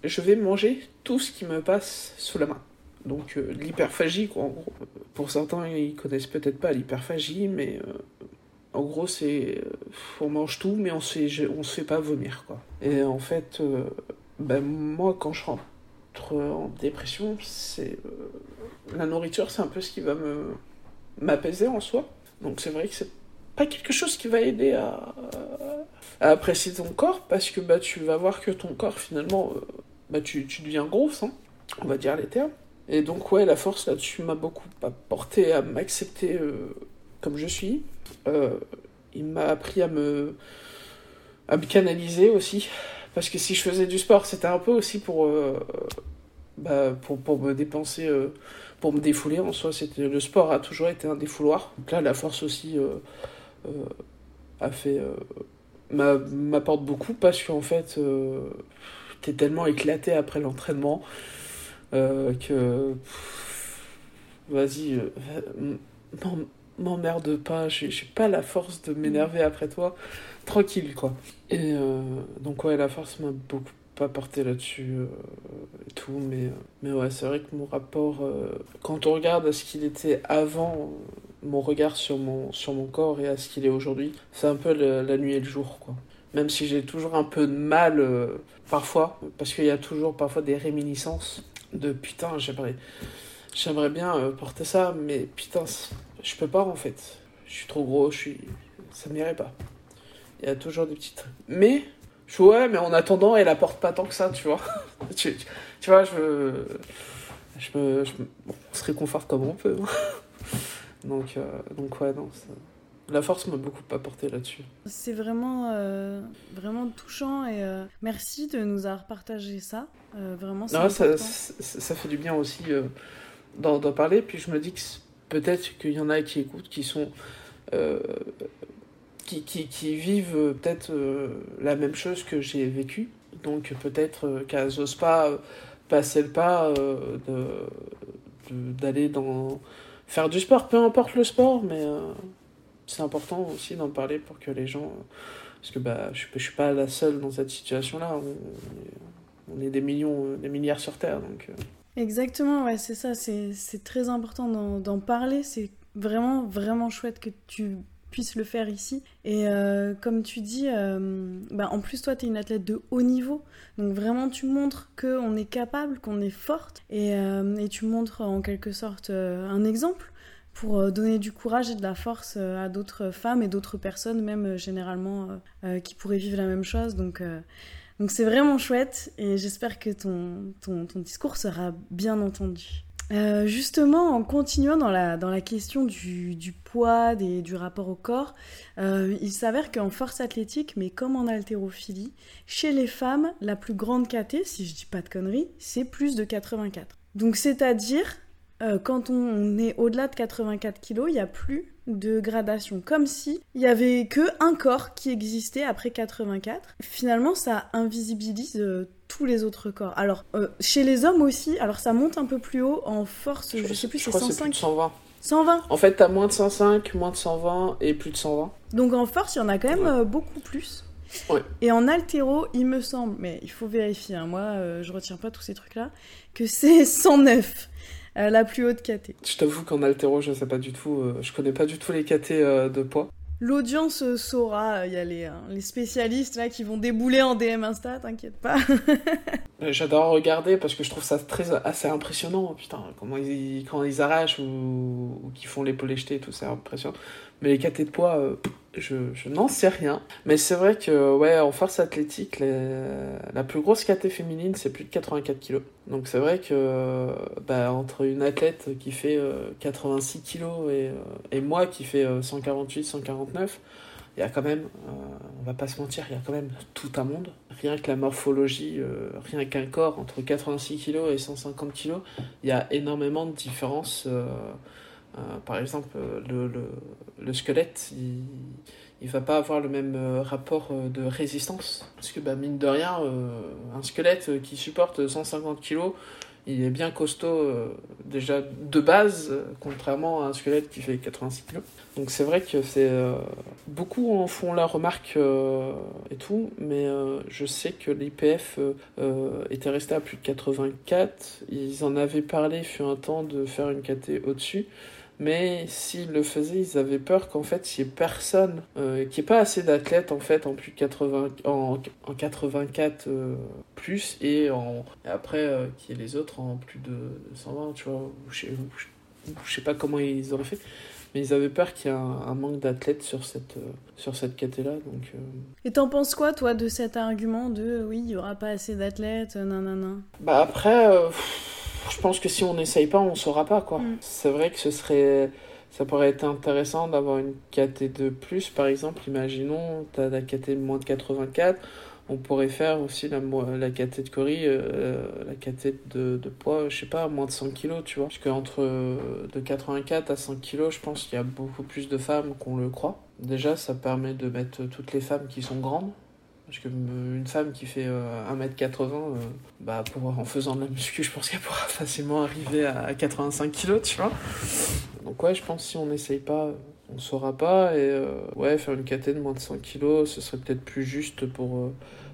je vais manger tout ce qui me passe sous la main. Donc, euh, l'hyperphagie, quoi, en gros. Pour certains, ils connaissent peut-être pas l'hyperphagie, mais euh, En gros, c'est on mange tout, mais on se on se fait pas vomir quoi. Et en fait, ben, moi quand je rentre en dépression, c'est la nourriture, c'est un peu ce qui va me m'apaiser en soi. Donc c'est vrai que c'est pas quelque chose qui va aider à, apprécier ton corps parce que bah tu vas voir que ton corps finalement bah tu, deviens gros, hein, on va dire les termes. Et donc, ouais, la force là-dessus m'a beaucoup porté à m'accepter euh, comme je suis. Euh, il m'a appris à me, à me canaliser aussi. Parce que si je faisais du sport, c'était un peu aussi pour, euh, bah, me dépenser, pour me défouler. En soi, le sport a toujours été un défouloir. Donc là, la force aussi a fait m'apporte beaucoup parce qu'en fait, t'es tellement éclaté après l'entraînement euh, que vas-y, euh, m'emmerde pas, j'ai pas la force de m'énerver après toi, tranquille quoi. Et euh, donc ouais, la force m'a beaucoup pas porté là-dessus et tout, mais, mais ouais, c'est vrai que mon rapport, quand on regarde à ce qu'il était avant, mon regard sur mon, sur mon corps et à ce qu'il est aujourd'hui, c'est un peu la nuit et le jour quoi. Même si j'ai toujours un peu de mal parfois, parce qu'il y a toujours parfois des réminiscences de putain, j'aimerais, j'aimerais bien euh, porter ça, mais putain, je peux pas en fait. Je suis trop gros, je suis, ça m'irait pas. Il y a toujours des petites. Mais, je ouais, mais en attendant, elle apporte pas tant que ça, tu vois. tu, tu, vois, je, je me, je on se réconforte comme on peut. donc, euh, donc ouais, non. Ça... La force m'a beaucoup apporté là-dessus. C'est vraiment, euh, vraiment touchant et euh, merci de nous avoir partagé ça. Vraiment, ça, ça, fait du bien aussi d'en parler. Puis je me dis que peut-être qu'il y en a qui écoutent, qui sont. Qui, qui, qui, vivent peut-être la même chose que j'ai vécu. Donc peut-être qu'elles n'osent pas passer le pas d'aller faire du sport, peu importe le sport, mais c'est important aussi d'en parler pour que les gens. Parce que bah, je ne suis pas la seule dans cette situation-là. On, est des millions, des milliards sur Terre. Donc, euh. Exactement, ouais, c'est ça. C'est très important d'en parler. C'est vraiment, vraiment chouette que tu puisses le faire ici. Et euh, comme tu dis, euh, bah, en plus, toi, tu es une athlète de haut niveau. Donc vraiment, tu montres qu'on est capable, qu'on est forte. Et, et, tu montres en quelque sorte un exemple pour euh, donner du courage et de la force euh, à d'autres femmes et d'autres personnes, même euh, généralement, qui pourraient vivre la même chose. Donc, donc c'est vraiment chouette et j'espère que ton, ton, ton, discours sera bien entendu. Justement, en continuant dans la, dans la question du, du poids, des, du rapport au corps, il s'avère qu'en force athlétique, mais comme en haltérophilie, chez les femmes, la plus grande KT, si je dis pas de conneries, c'est plus de 84. Donc c'est-à-dire euh, quand on est au-delà de 84 kg, il n'y a plus de gradation. Comme si il y avait que un corps qui existait après 84. Finalement, ça invisibilise euh, tous les autres corps. Alors, euh, chez les hommes aussi, alors ça monte un peu plus haut en force, je, sais plus, c'est 105. 120. 120. En fait, t'as moins de 105, moins de 120 et plus de 120. Donc en force, il y en a quand même beaucoup plus. Ouais. Et en altéro, il me semble, mais il faut vérifier, hein, moi je retiens pas tous ces trucs-là, que c'est 109. Euh, la plus haute KT. Je t'avoue qu'en altéro, je sais pas du tout, euh, je connais pas du tout les KT euh, de poids. L'audience saura, il y a les, les, spécialistes là qui vont débouler en DM Insta, t'inquiète pas. J'adore regarder parce que je trouve ça très assez impressionnant. Putain, comment ils, quand ils arrachent ou, ou qu'ils font l'épaule jetée, tout ça, impressionnant. Mais les KT de poids, je, je n'en sais rien. Mais c'est vrai que, ouais, en force athlétique, la plus grosse KT féminine, c'est plus de 84 kg. Donc c'est vrai que, bah, entre une athlète qui fait 86 kg et, et, moi qui fait 148, 149, il y a quand même, euh, on va pas se mentir, il y a quand même tout un monde. Rien que la morphologie, euh, rien qu'un corps entre 86 kg et 150 kg, il y a énormément de différences. Euh, euh, par exemple, euh, le, le, le squelette, il, il va pas avoir le même euh, rapport de résistance. Parce que, bah, mine de rien, un squelette qui supporte 150 kg, il est bien costaud déjà de base, contrairement à un squelette qui fait 86 kg. Donc c'est vrai que c'est beaucoup en font la remarque et tout, mais je sais que l'IPF était resté à plus de 84. Ils en avaient parlé fut un temps de faire une KT au-dessus. Mais s'ils le faisaient, ils avaient peur qu'en fait, il n'y ait personne, euh, qu'il n'y ait pas assez d'athlètes en fait en plus de 80, en, en 84 euh, plus et en et après euh, qu'il y ait les autres en plus de 120, tu vois. Ou je, sais- je- sais pas comment ils auraient fait, mais ils avaient peur qu'il y ait un, un manque d'athlètes sur cette euh, sur cette caté là, donc. Et t'en penses quoi, toi, de cet argument de oui, il y aura pas assez d'athlètes, nanana? Bah après, pff, je pense que si on n'essaye pas, on saura pas quoi. Mm. C'est vrai que ce serait, ça pourrait être intéressant d'avoir une KT de plus, par exemple. Imaginons, t'as la KT de moins de 84, on pourrait faire aussi la, la KT de Cory, euh, la KT de, de poids, je sais pas, moins de 100 kilos, tu vois. Parce qu'entre euh, de 84 à 100 kilos, je pense qu'il y a beaucoup plus de femmes qu'on le croit. Déjà, ça permet de mettre toutes les femmes qui sont grandes. Parce que euh, une femme qui fait euh, 1m80, euh, bah, pour, en faisant de la muscu, je pense qu'elle pourra facilement arriver à 85 kg, tu vois. Donc ouais, je pense que si on n'essaye pas, on saura pas. Et euh, ouais, faire une KT de moins de 100 kg, ce serait peut-être plus juste pour, euh,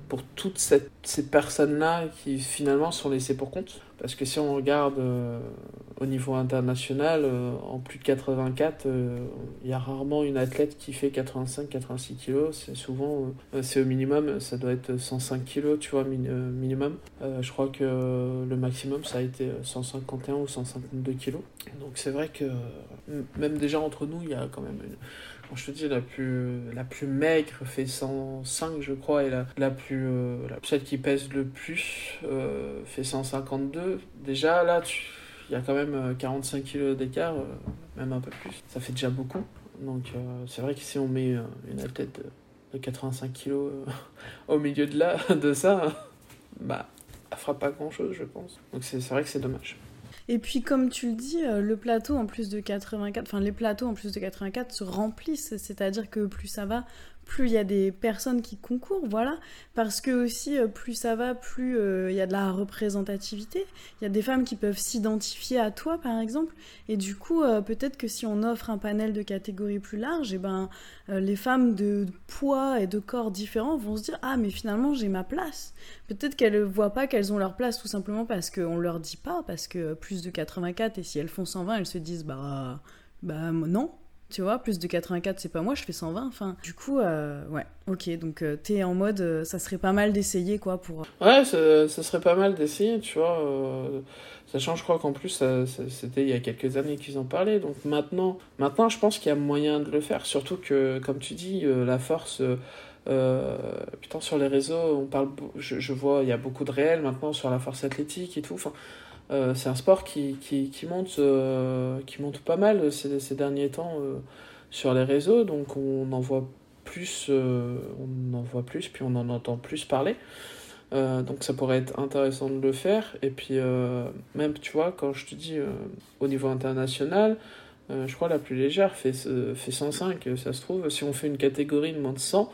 pour toutes ces personnes-là qui finalement sont laissées pour compte. Parce que si on regarde euh, au niveau international, euh, en plus de 84, euh, il y a rarement une athlète qui fait 85-86 kilos. C'est souvent, c'est au minimum, ça doit être 105 kilos, tu vois, min- minimum. Je crois que le maximum, ça a été 151 ou 152 kilos. Donc c'est vrai que même déjà entre nous, il y a quand même une... Je te dis la plus, la plus maigre fait 105, je crois, et la, la plus, euh, celle qui pèse le plus euh, fait 152. Déjà là, il y a quand même euh, 45 kilos d'écart, euh, même un peu plus. Ça fait déjà beaucoup. Donc euh, c'est vrai que si on met euh, une athlète de, de 85 kilos euh, au milieu de là, de ça, bah, elle fera pas grand chose, je pense. Donc c'est vrai que c'est dommage. Et puis, comme tu le dis, euh, le plateau en plus de 84, enfin les plateaux en plus de 84 se remplissent, c'est-à-dire que plus ça va, plus il y a des personnes qui concourent, voilà. Parce que aussi, euh, plus ça va, plus euh, il y a de la représentativité. Il y a des femmes qui peuvent s'identifier à toi, par exemple. Et du coup, euh, peut-être que si on offre un panel de catégories plus large, et ben, euh, les femmes de poids et de corps différents vont se dire Ah, mais finalement, j'ai ma place. Peut-être qu'elles ne voient pas qu'elles ont leur place tout simplement parce qu'on leur dit pas, parce que plus de 84, et si elles font 120, elles se disent Bah, bah non. Tu vois, plus de 84, c'est pas moi, je fais 120. Enfin, du coup, euh, ouais, ok. Donc, euh, t'es en mode, euh, ça serait pas mal d'essayer, quoi, pour. Ouais, ça, serait pas mal d'essayer, tu vois. sachant, je crois qu'en plus, c'était il y a quelques années qu'ils en parlaient. Donc maintenant, maintenant je pense qu'il y a moyen de le faire. Surtout que, comme tu dis, la force. putain, sur les réseaux, on parle, je, je vois, il y a beaucoup de réels maintenant sur la force athlétique et tout. Enfin, euh, c'est un sport qui, qui, monte, euh, qui monte pas mal ces, derniers temps euh, sur les réseaux. Donc on en voit plus, on en voit plus, puis on en entend plus parler. Donc ça pourrait être intéressant de le faire. Et puis même, tu vois, quand je te dis au niveau international, je crois la plus légère fait, fait 105. Ça se trouve, si on fait une catégorie de moins de 100,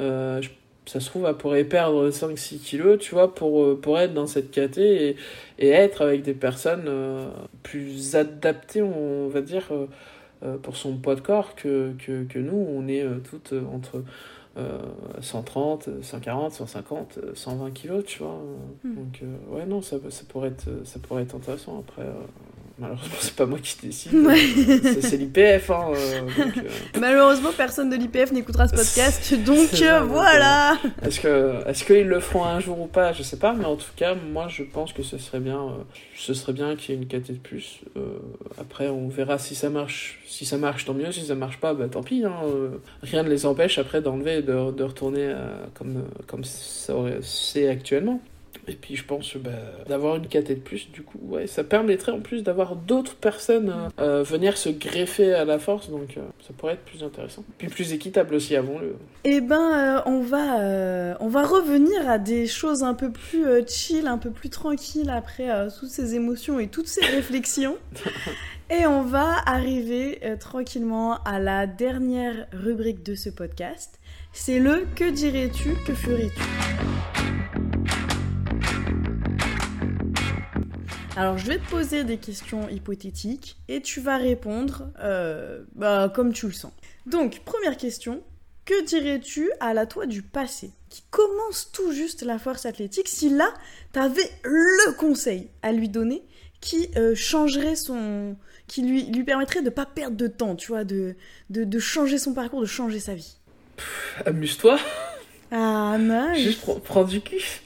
euh, je- ça se trouve, elle pourrait perdre 5-6 kilos, tu vois, pour, euh, pour être dans cette caté et, et être avec des personnes euh, plus adaptées, on va dire, euh, pour son poids de corps que, que, que nous. On est euh, toutes entre euh, 130, 140, 150, euh, 120 kilos, tu vois. Hmm. Donc, ouais, non, ça, ça, pourrait être, ça pourrait être intéressant. Après, malheureusement, c'est pas moi qui décide. Ouais. C'est- C'est l'IPF, hein. euh, euh, Malheureusement, personne de l'IPF n'écoutera ce podcast, donc euh, voilà Est-ce que est-ce qu'ils le feront un jour ou pas Je sais pas, mais en tout cas, moi je pense que ce serait bien, euh, ce serait bien qu'il y ait une KT de plus. Euh, après, on verra si ça marche. Si ça marche, tant mieux. Si ça marche pas, bah tant pis. Hein, euh, rien ne les empêche après d'enlever et de, de retourner euh, comme euh, comme ça c'est actuellement. Et puis je pense bah, d'avoir une KT de plus, du coup, ouais, ça permettrait en plus d'avoir d'autres personnes euh, euh, venir se greffer à la force, donc euh, ça pourrait être plus intéressant. Puis plus équitable aussi, avons-le. Eh ben, euh, on, va, on va revenir à des choses un peu plus chill, un peu plus tranquilles après toutes ces émotions et toutes ces réflexions. et on va arriver euh, tranquillement à la dernière rubrique de ce podcast. C'est le Que dirais-tu, que ferais-tu Alors, je vais te poser des questions hypothétiques et tu vas répondre euh, bah, comme tu le sens. Donc, première question. Que dirais-tu à la toi du passé qui commence tout juste la force athlétique si là, t'avais le conseil à lui donner qui euh, changerait son. qui lui, lui permettrait de pas perdre de temps, tu vois, de, de, de changer son parcours, de changer sa vie? Amuse-toi, Ah, nice juste pr- prends du kiff.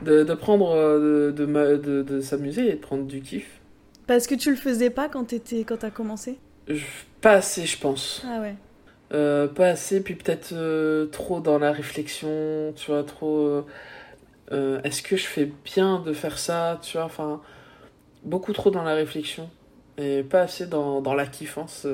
De, de prendre, euh, de, de, de, s'amuser et de prendre du kiff. Parce que tu le faisais pas quand t'étais quand t'as commencé? Je- pas assez, je pense. Ah ouais. Euh, pas assez, puis peut-être euh, trop dans la réflexion, tu vois, trop... euh, Est-ce que je fais bien de faire ça, tu vois, enfin... Beaucoup trop dans la réflexion, et pas assez dans, dans la kiffance,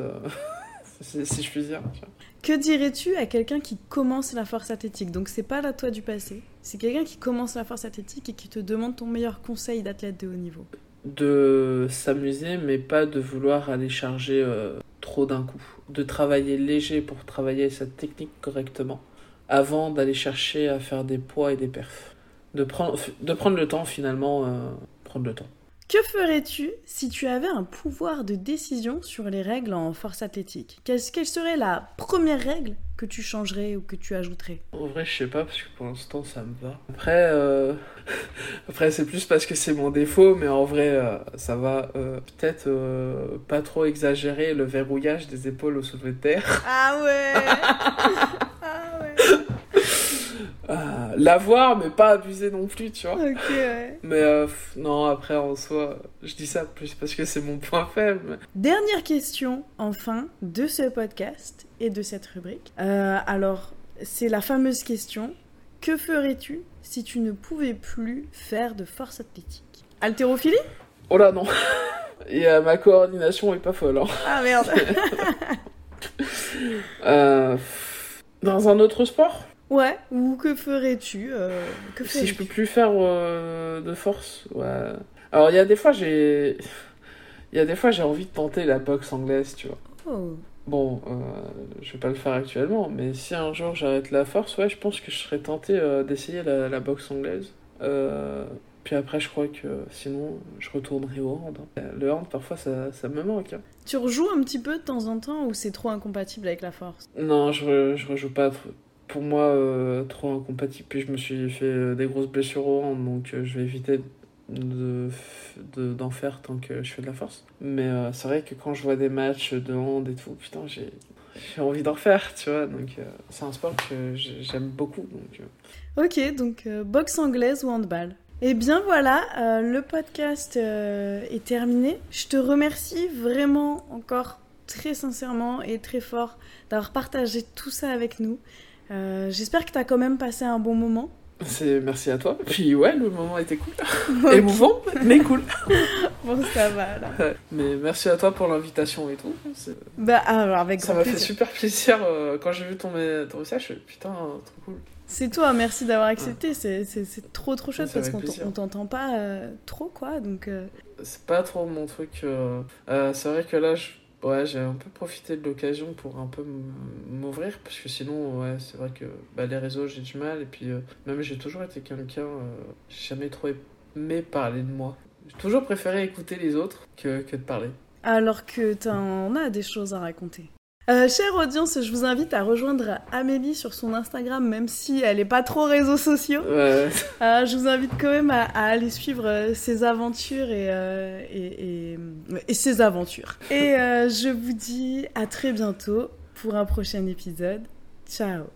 si, si je puis dire. tu vois. Que dirais-tu à quelqu'un qui commence la force athlétique? Donc c'est pas la toi du passé, c'est quelqu'un qui commence la force athlétique et qui te demande ton meilleur conseil d'athlète de haut niveau. De s'amuser, mais pas de vouloir aller charger euh, trop d'un coup. De travailler léger pour travailler sa technique correctement, avant d'aller chercher à faire des poids et des perfs. De prendre, de prendre le temps, finalement, euh, prendre le temps. Que ferais-tu si tu avais un pouvoir de décision sur les règles en force athlétique? Quelle, quelle serait la première règle que tu changerais ou que tu ajouterais? En vrai, je sais pas, parce que pour l'instant, ça me va. Après, euh, Après c'est plus parce que c'est mon défaut, mais en vrai, euh, ça va. Euh, Peut-être pas trop exagérer le verrouillage des épaules au soulevé de terre. Ah ouais Ah ouais Euh, L'avoir, mais pas abuser non plus, tu vois. Ok, ouais. Mais euh, non, après, en soi, je dis ça plus parce que c'est mon point faible. mais- Dernière question, enfin, de ce podcast et de cette rubrique. Euh, alors, c'est la fameuse question que ferais-tu si tu ne pouvais plus faire de force athlétique? Haltérophilie? Oh là, non. Et euh, ma coordination est pas folle. hein. Ah merde dans un autre sport? Ouais, ou que ferais-tu euh, que Si je peux plus faire euh, de force, ouais. Alors il y a des fois j'ai, il y a des fois j'ai envie de tenter la boxe anglaise, tu vois. Oh. Bon, euh, je vais pas le faire actuellement, mais si un jour j'arrête la force, ouais, je pense que je serais tenté euh, d'essayer la, la boxe anglaise. Puis après, je crois que sinon, je retournerai au hand. hein. Le hand, parfois, ça, ça me manque. hein. Tu rejoues un petit peu de temps en temps ou c'est trop incompatible avec la force? Non, je, re- je rejoue pas. trop. Pour moi, euh, trop incompatible. Puis je me suis fait euh, des grosses blessures au hand, donc euh, je vais éviter de, de- d'en faire tant que je fais de la force. Mais c'est vrai que quand je vois des matchs de hand et tout, putain, j'ai, envie d'en refaire, tu vois. Donc c'est un sport que j'ai- j'aime beaucoup. Donc, Ok, donc boxe anglaise ou handball. Et bien voilà, le podcast est terminé. Je te remercie vraiment encore très sincèrement et très fort d'avoir partagé tout ça avec nous. Euh, J'espère que tu as quand même passé un bon moment. c'est merci à toi. Puis ouais, le moment était cool. Émouvant, mais cool. Bon, ça va. Ouais. Mais merci à toi pour l'invitation et tout. Bah, alors, avec Ça m'a fait super plaisir euh, quand j'ai vu ton, ton message. Putain, trop cool. C'est toi, merci d'avoir accepté. C'est- C'est trop trop chouette parce qu'on t'entend pas euh, trop quoi. Donc, C'est pas trop mon truc. c'est vrai que là, je- ouais, j'ai un peu profité de l'occasion pour un peu m'ouvrir. Parce que sinon, ouais, c'est vrai que bah, les réseaux, j'ai du mal. Et puis, euh, même j'ai toujours été quelqu'un. euh, j'ai jamais trop aimé parler de moi. J'ai toujours préféré écouter les autres que, que de parler. alors que t'en as des choses à raconter. Euh, chère audience, je vous invite à rejoindre Amélie sur son Instagram, même si elle est pas trop réseaux sociaux. Ouais. Euh, je vous invite quand même à, à aller suivre euh, ses aventures et, euh, et, et, et ses aventures. Et je vous dis à très bientôt pour un prochain épisode. Ciao